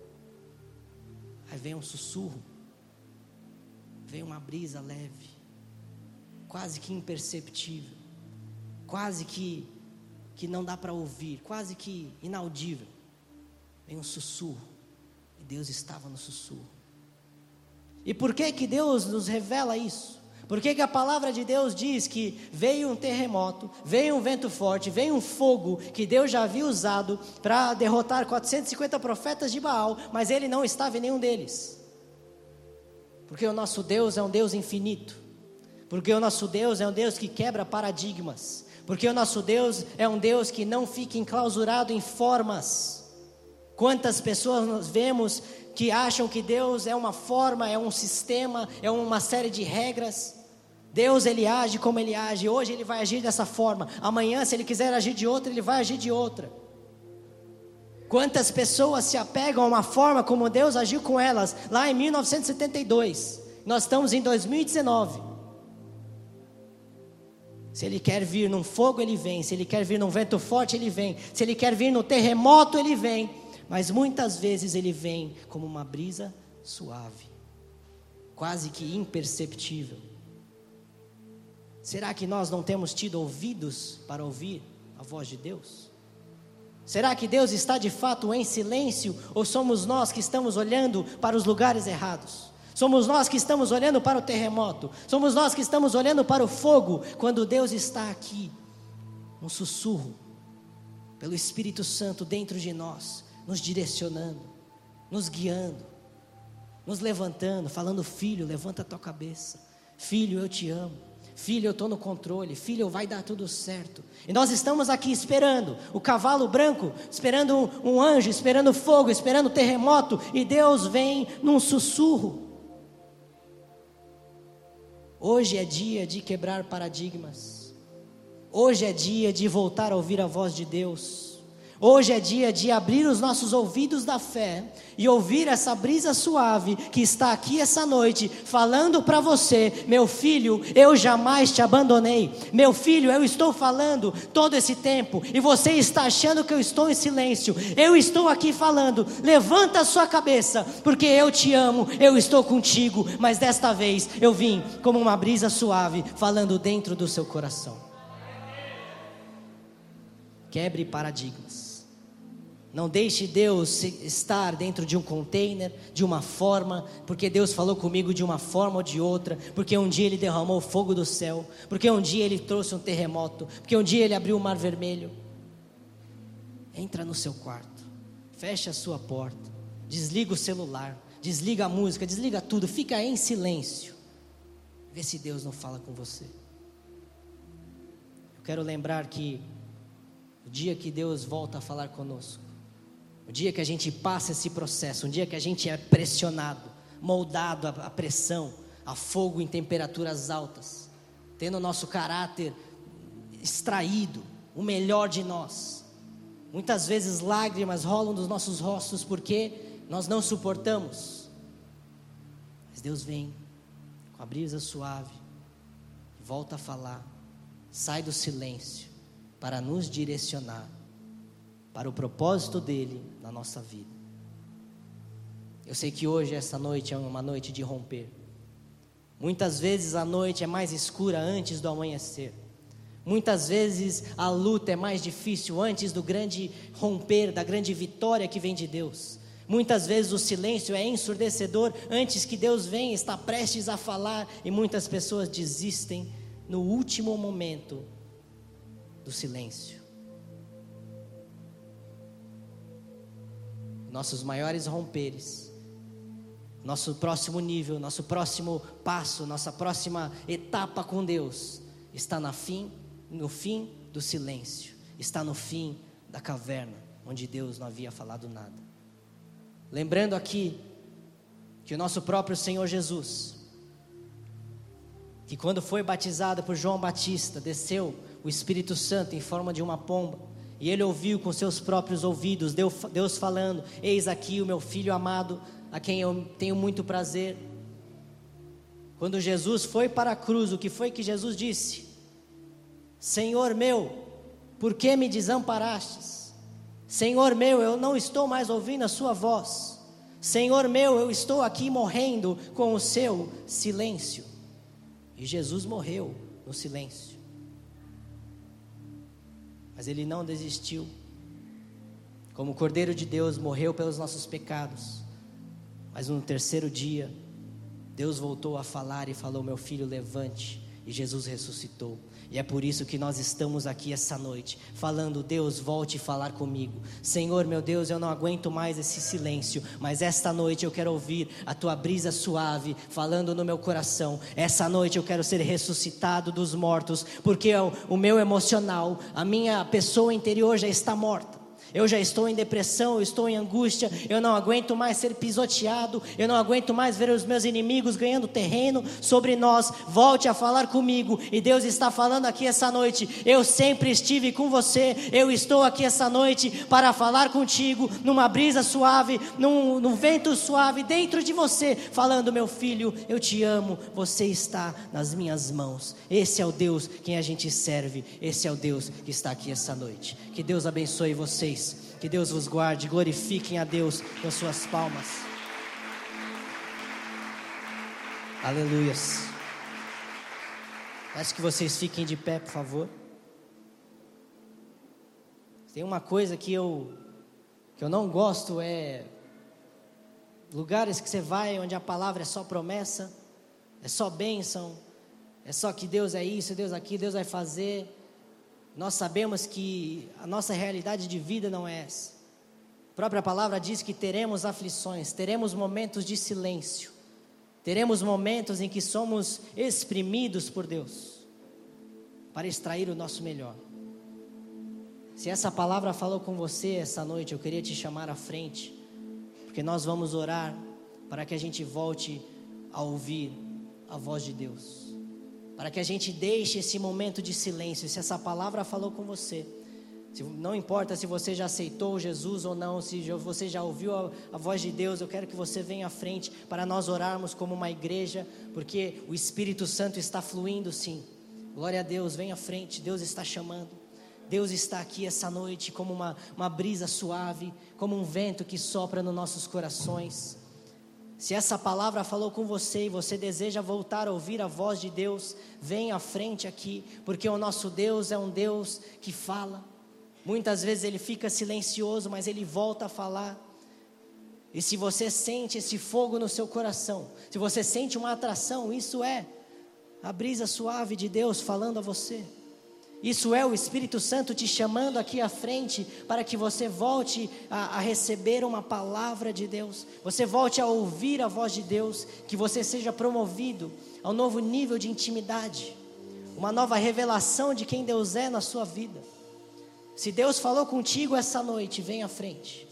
Aí vem um sussurro. Vem uma brisa leve. Quase que imperceptível. Quase que, que não dá para ouvir. Quase que inaudível. Vem um sussurro. E Deus estava no sussurro. E por que que Deus nos revela isso? Por que, que a palavra de Deus diz que veio um terremoto, veio um vento forte, veio um fogo que Deus já havia usado para derrotar 450 profetas de Baal, mas ele não estava em nenhum deles? Porque o nosso Deus é um Deus infinito, porque o nosso Deus é um Deus que quebra paradigmas, porque o nosso Deus é um Deus que não fica enclausurado em formas. Quantas pessoas nós vemos que acham que Deus é uma forma, é um sistema, é uma série de regras. Deus ele age como ele age. Hoje ele vai agir dessa forma. Amanhã, se ele quiser agir de outra, ele vai agir de outra. Quantas pessoas se apegam a uma forma como Deus agiu com elas lá em 1972? Nós estamos em 2019. Se ele quer vir num fogo, ele vem. Se ele quer vir num vento forte, ele vem. Se ele quer vir no terremoto, ele vem. Mas muitas vezes ele vem como uma brisa suave, quase que imperceptível. Será que nós não temos tido ouvidos para ouvir a voz de Deus? Será que Deus está de fato em silêncio ou somos nós que estamos olhando para os lugares errados? Somos nós que estamos olhando para o terremoto, somos nós que estamos olhando para o fogo, quando Deus está aqui, um sussurro, pelo Espírito Santo dentro de nós, nos direcionando, nos guiando, nos levantando, falando: Filho, levanta a tua cabeça, filho, eu te amo. Filho, eu estou no controle. Filho, vai dar tudo certo. E nós estamos aqui esperando o cavalo branco, esperando um, um anjo, esperando fogo, esperando terremoto. E Deus vem num sussurro. Hoje é dia de quebrar paradigmas. Hoje é dia de voltar a ouvir a voz de Deus. Hoje é dia de abrir os nossos ouvidos da fé e ouvir essa brisa suave que está aqui essa noite, falando para você: meu filho, eu jamais te abandonei. Meu filho, eu estou falando todo esse tempo e você está achando que eu estou em silêncio. Eu estou aqui falando. Levanta a sua cabeça, porque eu te amo, eu estou contigo. Mas desta vez eu vim como uma brisa suave, falando dentro do seu coração. Quebre paradigmas. Não deixe Deus estar dentro de um container, de uma forma, porque Deus falou comigo de uma forma ou de outra, porque um dia Ele derramou fogo do céu, porque um dia Ele trouxe um terremoto, porque um dia Ele abriu o mar vermelho. Entra no seu quarto, fecha a sua porta, desliga o celular, desliga a música, desliga tudo, fica em silêncio. Vê se Deus não fala com você. Eu quero lembrar que o dia que Deus volta a falar conosco, o dia que a gente passa esse processo, um dia que a gente é pressionado, moldado à pressão, a fogo em temperaturas altas, tendo o nosso caráter extraído, o melhor de nós. Muitas vezes lágrimas rolam dos nossos rostos porque nós não suportamos. Mas Deus vem com a brisa suave, volta a falar, sai do silêncio para nos direcionar para o propósito dele na nossa vida. Eu sei que hoje, essa noite, é uma noite de romper. Muitas vezes a noite é mais escura antes do amanhecer. Muitas vezes a luta é mais difícil antes do grande romper, da grande vitória que vem de Deus. Muitas vezes o silêncio é ensurdecedor antes que Deus venha, está prestes a falar e muitas pessoas desistem no último momento do silêncio. Nossos maiores romperes, nosso próximo nível, nosso próximo passo, nossa próxima etapa com Deus está na fim, no fim do silêncio, está no fim da caverna, onde Deus não havia falado nada. Lembrando aqui que o nosso próprio Senhor Jesus, que quando foi batizado por João Batista, desceu o Espírito Santo em forma de uma pomba, e ele ouviu com seus próprios ouvidos Deus falando: Eis aqui o meu filho amado, a quem eu tenho muito prazer. Quando Jesus foi para a cruz, o que foi que Jesus disse? Senhor meu, por que me desamparastes? Senhor meu, eu não estou mais ouvindo a sua voz. Senhor meu, eu estou aqui morrendo com o seu silêncio. E Jesus morreu no silêncio. Mas ele não desistiu. Como o Cordeiro de Deus morreu pelos nossos pecados. Mas no terceiro dia, Deus voltou a falar e falou: Meu filho, levante. E Jesus ressuscitou. E é por isso que nós estamos aqui essa noite, falando: Deus, volte falar comigo. Senhor, meu Deus, eu não aguento mais esse silêncio, mas esta noite eu quero ouvir a tua brisa suave falando no meu coração. Essa noite eu quero ser ressuscitado dos mortos, porque o meu emocional, a minha pessoa interior já está morta. Eu já estou em depressão, eu estou em angústia, eu não aguento mais ser pisoteado, eu não aguento mais ver os meus inimigos ganhando terreno sobre nós. Volte a falar comigo, e Deus está falando aqui essa noite. Eu sempre estive com você, eu estou aqui essa noite para falar contigo, numa brisa suave, num, num vento suave, dentro de você, falando: Meu filho, eu te amo, você está nas minhas mãos. Esse é o Deus quem a gente serve, esse é o Deus que está aqui essa noite. Que Deus abençoe vocês. Que Deus vos guarde. Glorifiquem a Deus com suas palmas. Aleluias. Peço que vocês fiquem de pé, por favor. Tem uma coisa que eu que eu não gosto é lugares que você vai onde a palavra é só promessa, é só bênção, é só que Deus é isso, Deus aqui, Deus vai fazer. Nós sabemos que a nossa realidade de vida não é essa. A própria palavra diz que teremos aflições, teremos momentos de silêncio, teremos momentos em que somos exprimidos por Deus para extrair o nosso melhor. Se essa palavra falou com você essa noite, eu queria te chamar à frente, porque nós vamos orar para que a gente volte a ouvir a voz de Deus para que a gente deixe esse momento de silêncio. Se essa palavra falou com você, se, não importa se você já aceitou Jesus ou não, se você já ouviu a, a, voz de Deus, eu quero que você venha à frente para nós orarmos como uma igreja, porque o Espírito Santo está fluindo sim. Glória a Deus, venha à frente, Deus está chamando. Deus está aqui essa noite como uma, uma brisa suave, como um vento que sopra nos nossos corações. Se essa palavra falou com você e você deseja voltar a ouvir a voz de Deus, venha à frente aqui, porque o nosso Deus é um Deus que fala. Muitas vezes ele fica silencioso, mas ele volta a falar. E se você sente esse fogo no seu coração, se você sente uma atração, isso é a brisa suave de Deus falando a você. Isso é o Espírito Santo te chamando aqui à frente para que você volte a, a, receber uma palavra de Deus, você volte a ouvir a voz de Deus, que você seja promovido a um novo nível de intimidade, uma nova revelação de quem Deus é na sua vida. Se Deus falou contigo essa noite, vem à frente.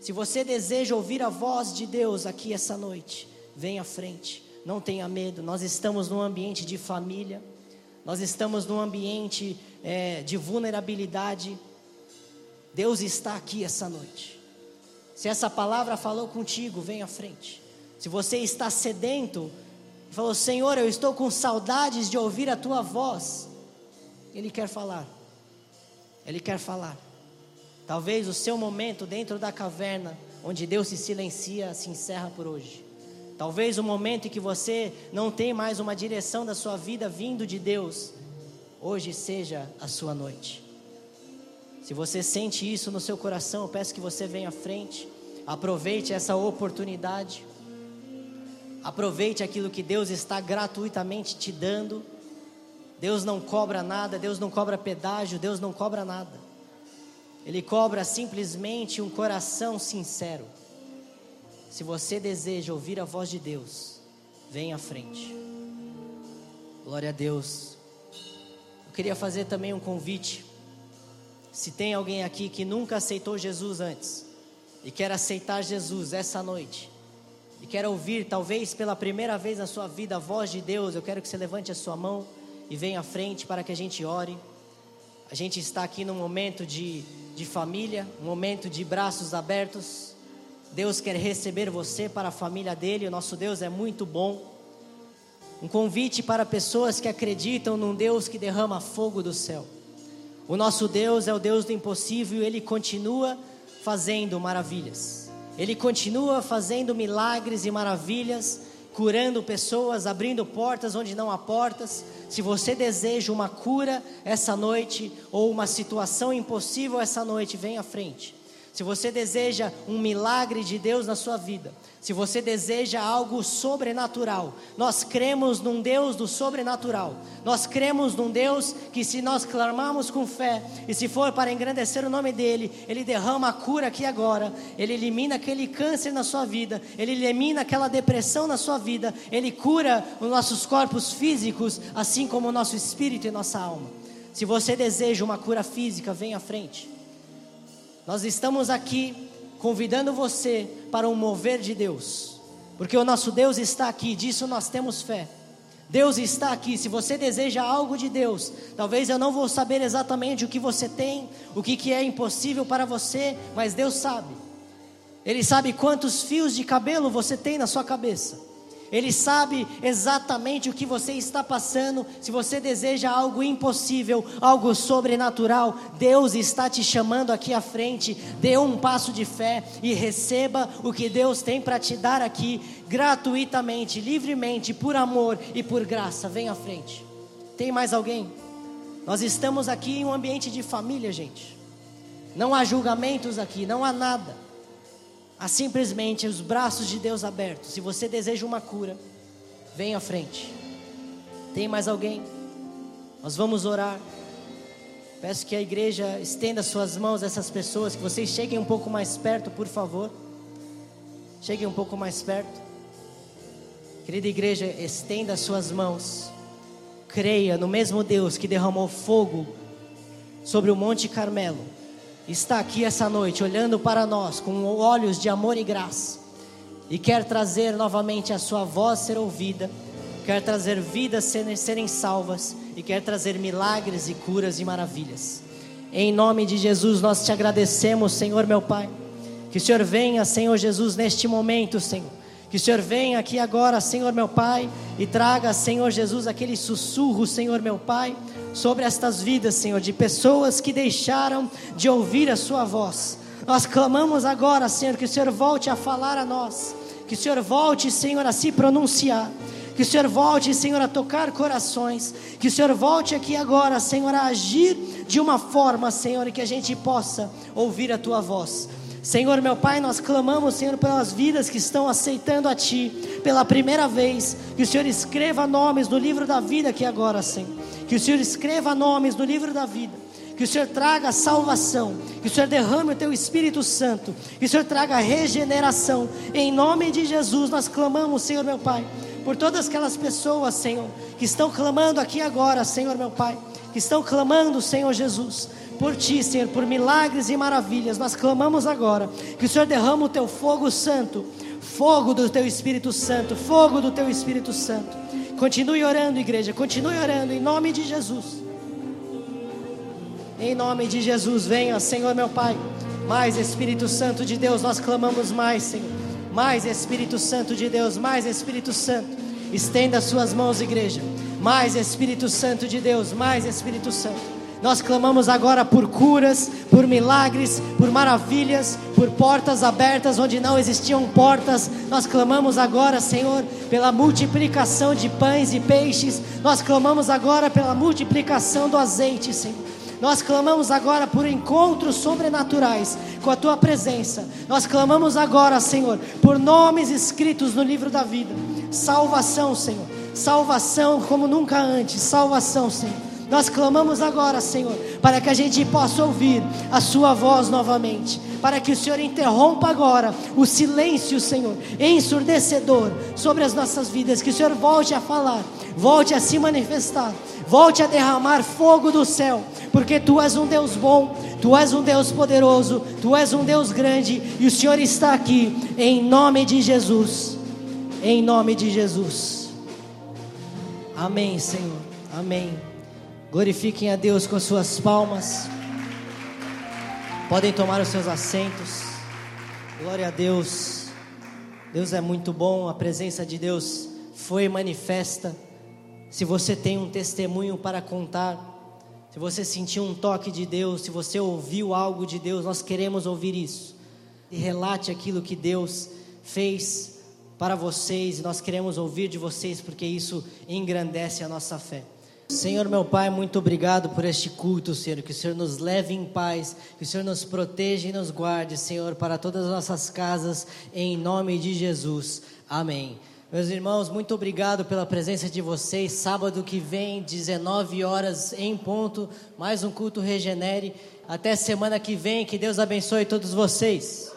Se você deseja ouvir a voz de Deus aqui essa noite, vem à frente. Não tenha medo, nós estamos num ambiente de família. Nós estamos num ambiente é, de vulnerabilidade. Deus está aqui essa noite. Se essa palavra falou contigo, vem à frente. Se você está sedento, falou: Senhor, eu estou com saudades de ouvir a tua voz. Ele quer falar. Ele quer falar. Talvez o seu momento dentro da caverna, onde Deus se silencia, se encerra por hoje. Talvez o momento em que você não tem mais uma direção da sua vida vindo de Deus, hoje seja a sua noite. Se você sente isso no seu coração, eu peço que você venha à frente, aproveite essa oportunidade, aproveite aquilo que Deus está gratuitamente te dando. Deus não cobra nada, Deus não cobra pedágio, Deus não cobra nada. Ele cobra simplesmente um coração sincero. Se você deseja ouvir a voz de Deus, venha à frente. Glória a Deus. Eu queria fazer também um convite. Se tem alguém aqui que nunca aceitou Jesus antes e quer aceitar Jesus essa noite, e quer ouvir, talvez pela primeira vez na sua vida, a voz de Deus, eu quero que você levante a sua mão e venha à frente para que a gente ore. A gente está aqui num momento de, de família, um momento de braços abertos. Deus quer receber você para a família dele, o nosso Deus é muito bom. Um convite para pessoas que acreditam num Deus que derrama fogo do céu. O nosso Deus é o Deus do impossível e ele continua fazendo maravilhas. Ele continua fazendo milagres e maravilhas, curando pessoas, abrindo portas onde não há portas. Se você deseja uma cura essa noite ou uma situação impossível essa noite, vem à frente se você deseja um milagre de Deus na sua vida, se você deseja algo sobrenatural, nós cremos num Deus do sobrenatural. Nós cremos num Deus que, se nós clamarmos com fé e se for para engrandecer o nome dEle, Ele derrama a cura aqui agora, Ele elimina aquele câncer na sua vida, Ele elimina aquela depressão na sua vida, Ele cura os nossos corpos físicos, assim como o nosso espírito e nossa alma. Se você deseja uma cura física, venha à frente. Nós estamos aqui convidando você para um mover de Deus, porque o nosso Deus está aqui, disso nós temos fé. Deus está aqui. Se você deseja algo de Deus, talvez eu não vou saber exatamente o que você tem, o que, que é impossível para você, mas Deus sabe. Ele sabe quantos fios de cabelo você tem na sua cabeça. Ele sabe exatamente o que você está passando. Se você deseja algo impossível, algo sobrenatural, Deus está te chamando aqui à frente. Dê um passo de fé e receba o que Deus tem para te dar aqui, gratuitamente, livremente, por amor e por graça. Vem à frente. Tem mais alguém? Nós estamos aqui em um ambiente de família, gente. Não há julgamentos aqui, não há nada a simplesmente os braços de Deus abertos. Se você deseja uma cura, venha à frente. Tem mais alguém? Nós vamos orar. Peço que a igreja estenda suas mãos a essas pessoas, que vocês cheguem um pouco mais perto, por favor. Cheguem um pouco mais perto. Querida igreja, estenda suas mãos. Creia no mesmo Deus que derramou fogo sobre o Monte Carmelo está aqui essa noite olhando para nós com olhos de amor e graça e quer trazer novamente a sua voz ser ouvida, quer trazer vidas serem, serem salvas e quer trazer milagres e curas e maravilhas. Em nome de Jesus nós te agradecemos, Senhor meu Pai. Que o Senhor venha, Senhor Jesus, neste momento, Senhor. Que o Senhor venha aqui agora, Senhor meu Pai, e traga, Senhor Jesus, aquele sussurro, Senhor meu Pai, sobre estas vidas, Senhor, de pessoas que deixaram de ouvir a Sua voz. Nós clamamos agora, Senhor, que o Senhor volte a falar a nós, que o Senhor volte, Senhor, a se pronunciar. Que o Senhor volte, Senhor, a tocar corações. Que o Senhor volte aqui agora, Senhor, a agir de uma forma, Senhor, que a gente possa ouvir a tua voz. Senhor, meu Pai, nós clamamos, Senhor, pelas vidas que estão aceitando a Ti pela primeira vez. Que o Senhor escreva nomes no livro da vida aqui agora, Senhor. Que o Senhor escreva nomes no livro da vida. Que o Senhor traga salvação. Que o Senhor derrame o Teu Espírito Santo. Que o Senhor traga regeneração. Em nome de Jesus nós clamamos, Senhor, meu Pai, por todas aquelas pessoas, Senhor, que estão clamando aqui agora, Senhor, meu Pai. Que estão clamando, Senhor Jesus por ti, Senhor, por milagres e maravilhas. Nós clamamos agora que o Senhor derrama o teu fogo santo, fogo do teu Espírito Santo, fogo do teu Espírito Santo. Continue orando, igreja, continue orando em nome de Jesus. Em nome de Jesus, venha, Senhor meu Pai. Mais Espírito Santo de Deus, nós clamamos mais, Senhor. Mais Espírito Santo de Deus, mais Espírito Santo. Estenda as suas mãos, igreja. Mais Espírito Santo de Deus, mais Espírito Santo. Nós clamamos agora por curas, por milagres, por maravilhas, por portas abertas onde não existiam portas. Nós clamamos agora, Senhor, pela multiplicação de pães e peixes. Nós clamamos agora pela multiplicação do azeite, Senhor. Nós clamamos agora por encontros sobrenaturais com a tua presença. Nós clamamos agora, Senhor, por nomes escritos no livro da vida. Salvação, Senhor. Salvação como nunca antes. Salvação, Senhor. Nós clamamos agora, Senhor, para que a gente possa ouvir a Sua voz novamente, para que o Senhor interrompa agora o silêncio, Senhor, ensurdecedor sobre as nossas vidas, que o Senhor volte a falar, volte a se manifestar, volte a derramar fogo do céu, porque Tu és um Deus bom, Tu és um Deus poderoso, Tu és um Deus grande e o Senhor está aqui, em nome de Jesus, em nome de Jesus. Amém, Senhor. Amém. Glorifiquem a Deus com as suas palmas. Podem tomar os seus assentos. Glória a Deus. Deus é muito bom, a presença de Deus foi manifesta. Se você tem um testemunho para contar, se você sentiu um toque de Deus, se você ouviu algo de Deus, nós queremos ouvir isso. E relate aquilo que Deus fez para vocês, nós queremos ouvir de vocês, porque isso engrandece a nossa fé. Senhor meu Pai, muito obrigado por este culto, Senhor. Que o Senhor nos leve em paz, que o Senhor nos proteja e nos guarde, Senhor, para todas as nossas casas, em nome de Jesus. Amém. Meus irmãos, muito obrigado pela presença de vocês. Sábado que vem, 19 horas em ponto, mais um culto regenere. Até semana que vem, que Deus abençoe todos vocês.